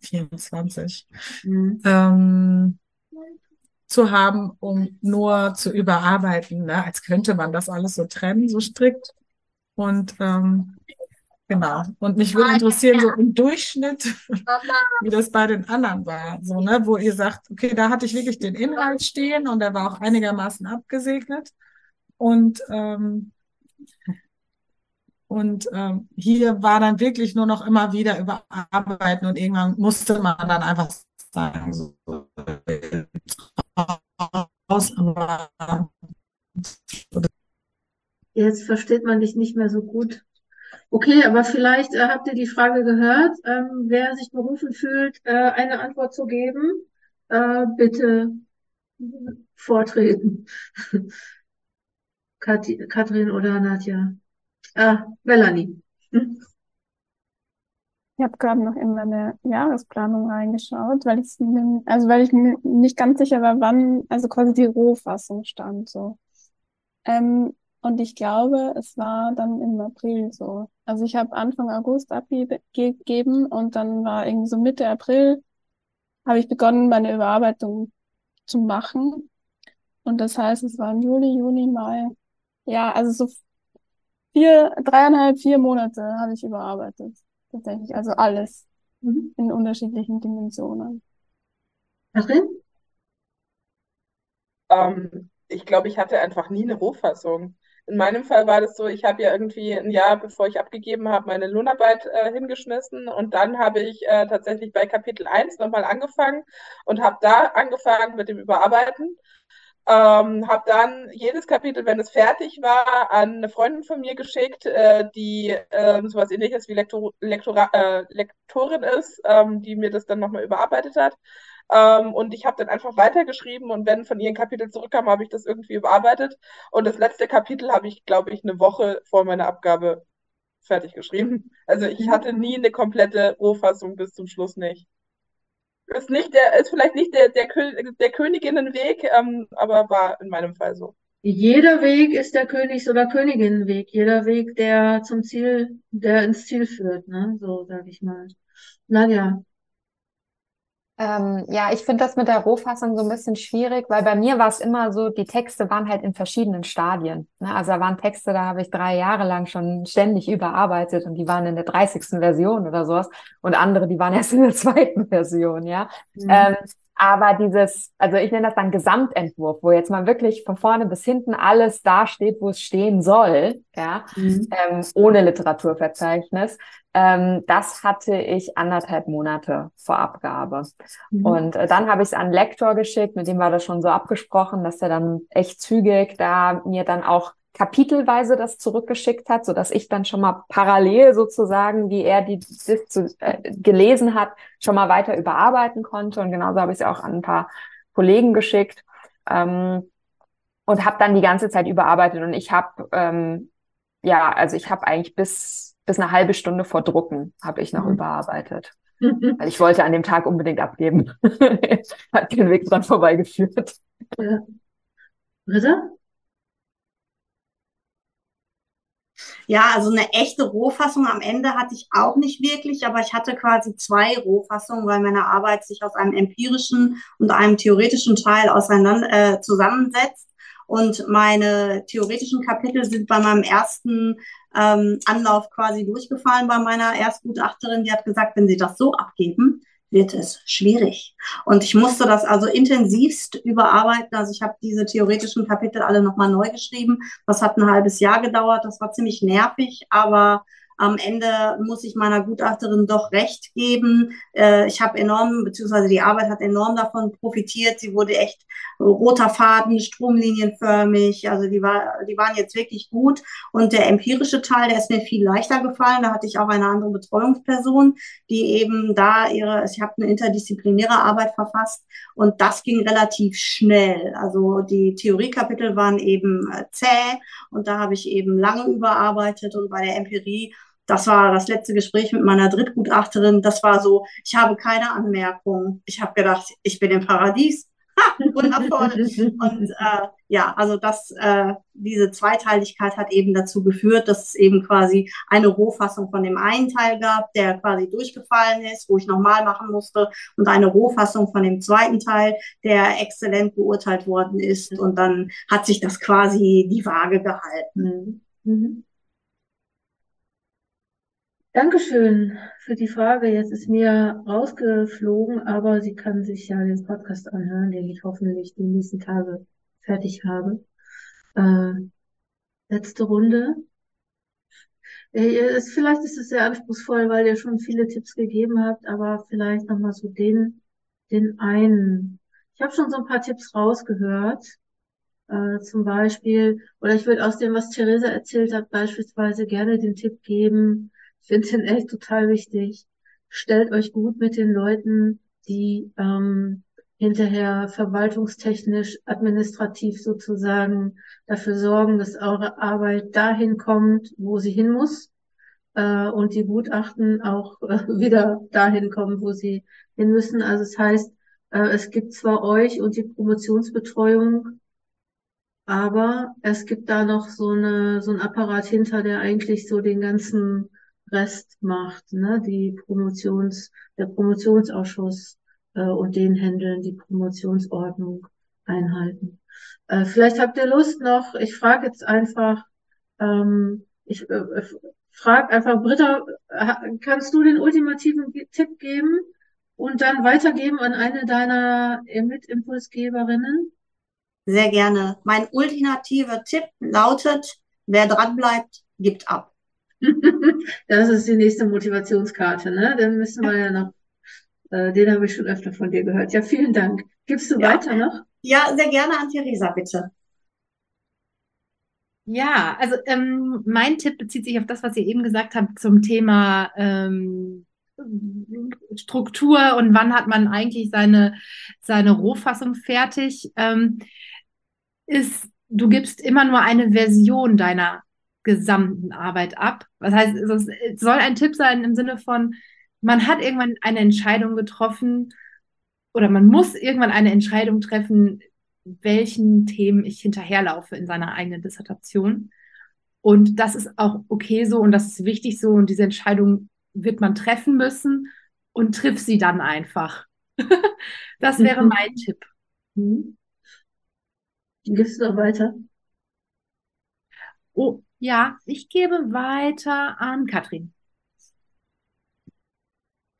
24. Mhm. Ähm, zu haben, um nur zu überarbeiten, ne? als könnte man das alles so trennen, so strikt. Und ähm, genau. Und mich würde interessieren, so im Durchschnitt, [laughs] wie das bei den anderen war. So, ne, wo ihr sagt, okay, da hatte ich wirklich den Inhalt stehen und der war auch einigermaßen abgesegnet. Und ähm, und ähm, hier war dann wirklich nur noch immer wieder überarbeiten und irgendwann musste man dann einfach sagen, so, raus, aber Jetzt versteht man dich nicht mehr so gut. Okay, aber vielleicht äh, habt ihr die Frage gehört. Ähm, wer sich berufen fühlt, äh, eine Antwort zu geben, äh, bitte vortreten. [laughs] Kathi, Katrin oder Nadja? Ah, Melanie. Hm? Ich habe gerade noch in meine Jahresplanung reingeschaut, weil ich also weil ich mir nicht ganz sicher war, wann also quasi die Rohfassung stand so. Ähm, und ich glaube, es war dann im April so. Also ich habe Anfang August abgegeben und dann war irgendwie so Mitte April habe ich begonnen, meine Überarbeitung zu machen. Und das heißt, es waren Juli, Juni, Mai. Ja, also so vier, dreieinhalb, vier Monate habe ich überarbeitet. Tatsächlich. Also alles Mhm. in unterschiedlichen Dimensionen. Katrin? Ähm, ich glaube, ich hatte einfach nie eine Rohfassung. In meinem Fall war das so, ich habe ja irgendwie ein Jahr, bevor ich abgegeben habe, meine Lohnarbeit äh, hingeschmissen und dann habe ich äh, tatsächlich bei Kapitel 1 nochmal angefangen und habe da angefangen mit dem Überarbeiten. Ähm, habe dann jedes Kapitel, wenn es fertig war, an eine Freundin von mir geschickt, äh, die äh, sowas ähnliches wie Lektor Lektora äh, Lektorin ist, ähm, die mir das dann nochmal überarbeitet hat. Ähm, und ich habe dann einfach weitergeschrieben und wenn von ihr ein Kapitel zurückkam, habe ich das irgendwie überarbeitet. Und das letzte Kapitel habe ich, glaube ich, eine Woche vor meiner Abgabe fertig geschrieben. [laughs] Also ich hatte nie eine komplette Rohfassung bis zum Schluss nicht. Ist nicht der, ist vielleicht nicht der, der, der Königinnenweg, ähm, aber war in meinem Fall so. Jeder Weg ist der Königs- oder Königinnenweg. Jeder Weg, der zum Ziel, der ins Ziel führt, ne? So sage ich mal. Nadja. Ähm, ja, ich finde das mit der Rohfassung so ein bisschen schwierig, weil bei mir war es immer so, die Texte waren halt in verschiedenen Stadien. Ne? Also da waren Texte, da habe ich drei Jahre lang schon ständig überarbeitet und die waren in der 30. Version oder sowas und andere, die waren erst in der [laughs] zweiten Version, ja. Mhm. Ähm, aber dieses, also ich nenne das dann Gesamtentwurf, wo jetzt mal wirklich von vorne bis hinten alles dasteht, wo es stehen soll, ja, Mhm. ähm, ohne Literaturverzeichnis. Ähm, das hatte ich anderthalb Monate vor Abgabe. Mhm. Und äh, dann habe ich es an Lektor geschickt, mit dem war das schon so abgesprochen, dass er dann echt zügig da mir dann auch kapitelweise das zurückgeschickt hat, so dass ich dann schon mal parallel sozusagen, wie er die das zu, äh, gelesen hat, schon mal weiter überarbeiten konnte. Und genauso habe ich es auch an ein paar Kollegen geschickt ähm, und habe dann die ganze Zeit überarbeitet. Und ich habe ähm, ja, also ich habe eigentlich bis bis eine halbe Stunde vor Drucken habe ich noch Mhm. überarbeitet. Weil ich wollte an dem Tag unbedingt abgeben. [laughs] Hat kein Weg dran vorbeigeführt. Ja. Britta? Ja, also eine echte Rohfassung am Ende hatte ich auch nicht wirklich, aber ich hatte quasi zwei Rohfassungen, weil meine Arbeit sich aus einem empirischen und einem theoretischen Teil auseinander äh, zusammensetzt. Und meine theoretischen Kapitel sind bei meinem ersten ähm, Anlauf quasi durchgefallen bei meiner Erstgutachterin. Die hat gesagt, wenn Sie das so abgeben, wird es schwierig. Und ich musste das also intensivst überarbeiten. Also ich habe diese theoretischen Kapitel alle nochmal neu geschrieben. Das hat ein halbes Jahr gedauert. Das war ziemlich nervig, aber am Ende muss ich meiner Gutachterin doch recht geben. Äh, ich habe enorm, beziehungsweise die Arbeit hat enorm davon profitiert. Sie wurde echt roter Faden, stromlinienförmig. Also die, war, die waren jetzt wirklich gut. Und der empirische Teil, der ist mir viel leichter gefallen. Da hatte ich auch eine andere Betreuungsperson, die eben da ihre, ich habe eine interdisziplinäre Arbeit verfasst und das ging relativ schnell. Also die Theoriekapitel waren eben äh, zäh und da habe ich eben lange überarbeitet und bei der Empirie das war das letzte Gespräch mit meiner Drittgutachterin. Das war so, ich habe keine Anmerkungen. Ich habe gedacht, ich bin im Paradies. Ha, wundervoll. Und äh, ja, also das, äh, diese Zweiteiligkeit hat eben dazu geführt, dass es eben quasi eine Rohfassung von dem einen Teil gab, der quasi durchgefallen ist, wo ich nochmal machen musste, und eine Rohfassung von dem zweiten Teil, der exzellent beurteilt worden ist. Und dann hat sich das quasi die Waage gehalten. Mhm. Dankeschön für die Frage. Jetzt ist mir rausgeflogen, aber sie kann sich ja den Podcast anhören, den ich hoffentlich die nächsten Tage fertig habe. Äh, letzte Runde. Äh, ist, vielleicht ist es sehr anspruchsvoll, weil ihr schon viele Tipps gegeben habt, aber vielleicht nochmal so den, den einen, ich habe schon so ein paar Tipps rausgehört. Äh, zum Beispiel, oder ich würde aus dem, was Theresa erzählt hat, beispielsweise gerne den Tipp geben. Ich finde den echt total wichtig. Stellt euch gut mit den Leuten, die ähm, hinterher verwaltungstechnisch, administrativ sozusagen dafür sorgen, dass eure Arbeit dahin kommt, wo sie hin muss äh, und die Gutachten auch äh, wieder dahin kommen, wo sie hin müssen. Also es heißt, äh, es gibt zwar euch und die Promotionsbetreuung, aber es gibt da noch so eine, so ein Apparat hinter, der eigentlich so den ganzen Rest macht, ne? Die Promotions, der Promotionsausschuss äh, und den Händeln die Promotionsordnung einhalten. Äh, vielleicht habt ihr Lust noch, ich frage jetzt einfach, ähm, ich äh, frage einfach, Britta, kannst du den ultimativen Tipp geben und dann weitergeben an eine deiner Mitimpulsgeberinnen? Sehr gerne. Mein ultimativer Tipp lautet, wer dran bleibt, gibt ab. [laughs] das ist die nächste Motivationskarte, ne? Dann müssen wir ja noch, äh, den habe ich schon öfter von dir gehört. Ja, vielen Dank. Gibst du ja. weiter noch? Ja, sehr gerne an Theresa, bitte. Ja, also ähm, mein Tipp bezieht sich auf das, was ihr eben gesagt habt zum Thema ähm, Struktur und wann hat man eigentlich seine, seine Rohfassung fertig. Ähm, ist, du gibst immer nur eine Version deiner gesamten Arbeit ab. Was heißt, es soll ein Tipp sein im Sinne von, man hat irgendwann eine Entscheidung getroffen oder man muss irgendwann eine Entscheidung treffen, welchen Themen ich hinterherlaufe in seiner eigenen Dissertation. Und das ist auch okay so und das ist wichtig so und diese Entscheidung wird man treffen müssen und triff sie dann einfach. [laughs] das wäre mhm. mein Tipp. Mhm. Gibst du noch weiter? Oh, ja, ich gebe weiter an Katrin.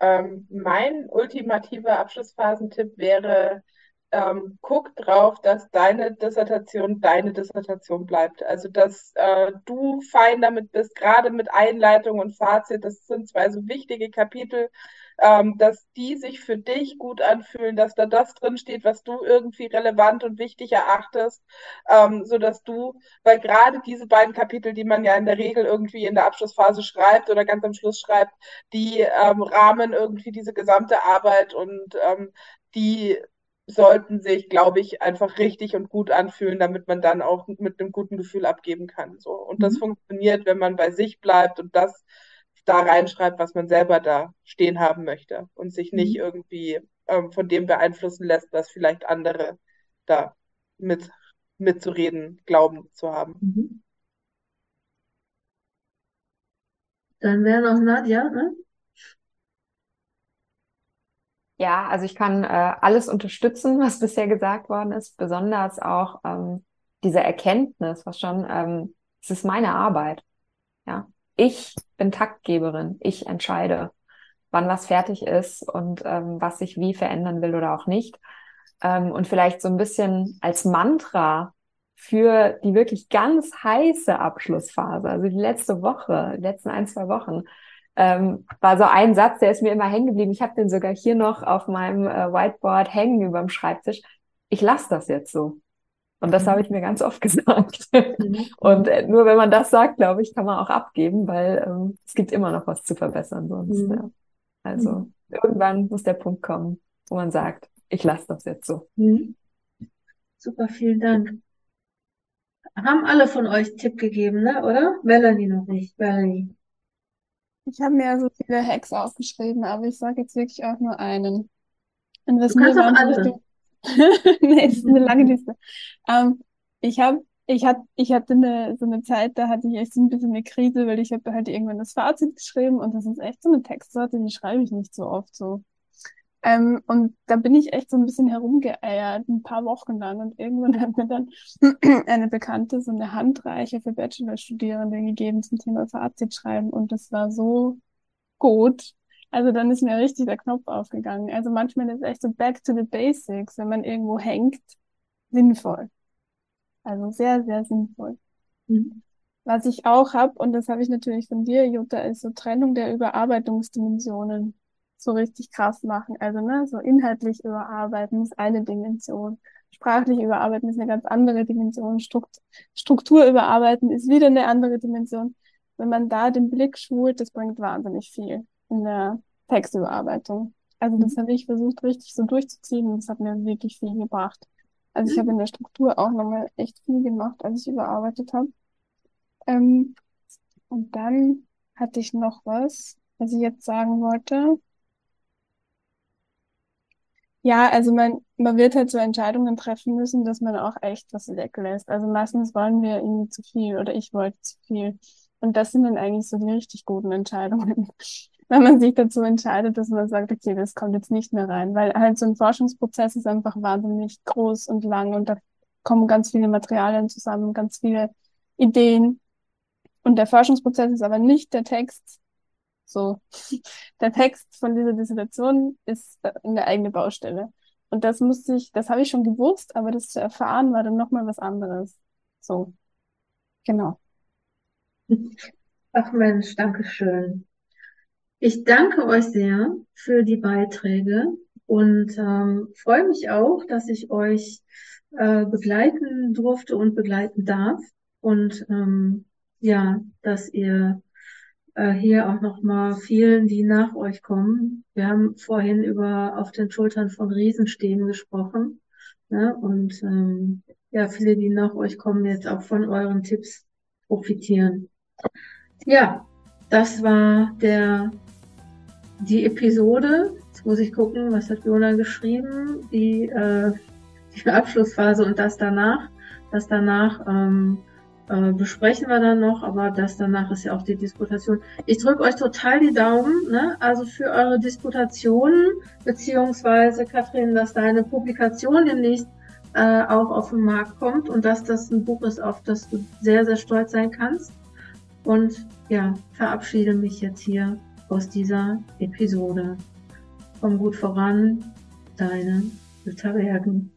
Ähm, mein ultimativer Abschlussphasentipp wäre, ähm, guck drauf, dass deine Dissertation deine Dissertation bleibt. Also, dass äh, du fein damit bist, gerade mit Einleitung und Fazit. Das sind zwei so wichtige Kapitel, ähm, dass die sich für dich gut anfühlen, dass da das drinsteht, was du irgendwie relevant und wichtig erachtest, ähm, so dass du, weil gerade diese beiden Kapitel, die man ja in der Regel irgendwie in der Abschlussphase schreibt oder ganz am Schluss schreibt, die ähm, rahmen irgendwie diese gesamte Arbeit und ähm, die sollten sich, glaube ich, einfach richtig und gut anfühlen, damit man dann auch mit einem guten Gefühl abgeben kann. So. Und das mhm. funktioniert, wenn man bei sich bleibt und das da reinschreibt, was man selber da stehen haben möchte und sich nicht mhm. irgendwie ähm, von dem beeinflussen lässt, was vielleicht andere da mit mitzureden glauben zu haben. Mhm. Dann wäre noch Nadja, ne? Ja, also ich kann äh, alles unterstützen, was bisher gesagt worden ist, besonders auch ähm, diese Erkenntnis, was schon, ähm, es ist meine Arbeit. Ja, ich bin Taktgeberin, ich entscheide, wann was fertig ist und ähm, was ich wie verändern will oder auch nicht. Ähm, und vielleicht so ein bisschen als Mantra für die wirklich ganz heiße Abschlussphase, also die letzte Woche, die letzten ein, zwei Wochen, ähm, war so ein Satz, der ist mir immer hängen geblieben. Ich habe den sogar hier noch auf meinem äh, Whiteboard hängen über dem Schreibtisch. Ich lasse das jetzt so. Und das habe ich mir ganz oft [laughs] gesagt. Mhm. Und äh, nur wenn man das sagt, glaube ich, kann man auch abgeben, weil ähm, es gibt immer noch was zu verbessern sonst. Mhm. Ja. Also mhm. irgendwann muss der Punkt kommen, wo man sagt, ich lasse das jetzt so. Mhm. Super, vielen Dank. Haben alle von euch Tipp gegeben, ne? oder? Melanie noch nicht. Melanie. Ich habe mir ja so viele Hacks aufgeschrieben, aber ich sage jetzt wirklich auch nur einen. Und was du kannst auch alle. [laughs] nee, es ist eine lange Liste. Ähm, ich habe ich hatte, ich hatte eine, so eine Zeit, da hatte ich echt so ein bisschen eine Krise, weil ich habe halt irgendwann das Fazit geschrieben und das ist echt so eine Textsorte, die schreibe ich nicht so oft so. Ähm, und da bin ich echt so ein bisschen herumgeeiert, ein paar Wochen lang. Und irgendwann [laughs] hat mir dann [clears throat] eine Bekannte so eine Handreiche für Bachelorstudierende gegeben zum Thema Fazit schreiben. Und das war so gut. Also dann ist mir richtig der Knopf aufgegangen. Also manchmal ist echt so back to the basics, wenn man irgendwo hängt, sinnvoll. Also sehr, sehr sinnvoll. Mhm. Was ich auch habe, und das habe ich natürlich von dir, Jutta, ist so Trennung der Überarbeitungsdimensionen so richtig krass machen. Also, ne, so inhaltlich überarbeiten ist eine Dimension. Sprachlich überarbeiten ist eine ganz andere Dimension. Struktur überarbeiten ist wieder eine andere Dimension. Wenn man da den Blick schult, das bringt wahnsinnig viel in der Textüberarbeitung. Also das habe ich versucht richtig so durchzuziehen und das hat mir wirklich viel gebracht. Also ich habe in der Struktur auch nochmal echt viel gemacht, als ich überarbeitet habe. Ähm, und dann hatte ich noch was, was ich jetzt sagen wollte. Ja, also man, man wird halt so Entscheidungen treffen müssen, dass man auch echt was weglässt. Also meistens wollen wir irgendwie zu viel oder ich wollte zu viel. Und das sind dann eigentlich so die richtig guten Entscheidungen. Wenn man sich dazu entscheidet, dass man sagt, okay, das kommt jetzt nicht mehr rein, weil halt so ein Forschungsprozess ist einfach wahnsinnig groß und lang und da kommen ganz viele Materialien zusammen, ganz viele Ideen. Und der Forschungsprozess ist aber nicht der Text. So, [laughs] der Text von dieser Dissertation ist äh, eine eigene Baustelle. Und das musste ich, das habe ich schon gewusst, aber das zu erfahren war dann nochmal was anderes. So, genau. Ach Mensch, danke schön. Ich danke euch sehr für die Beiträge und ähm, freue mich auch, dass ich euch äh, begleiten durfte und begleiten darf. Und ähm, ja, dass ihr äh, hier auch nochmal vielen, die nach euch kommen. Wir haben vorhin über auf den Schultern von Riesen stehen gesprochen. Ne? Und ähm, ja, viele, die nach euch kommen, jetzt auch von euren Tipps profitieren. Ja, das war der die Episode. Jetzt muss ich gucken, was hat Jona geschrieben? Die, äh, die [laughs] Abschlussphase und das danach. Das danach ähm, äh, besprechen wir dann noch, aber das danach ist ja auch die Disputation. Ich drücke euch total die Daumen, ne? also für eure Disputationen, beziehungsweise Kathrin, dass deine Publikation demnächst äh, auch auf den Markt kommt und dass das ein Buch ist, auf das du sehr, sehr stolz sein kannst. Und ja, verabschiede mich jetzt hier aus dieser Episode. Komm gut voran, deine Jutta Bergen.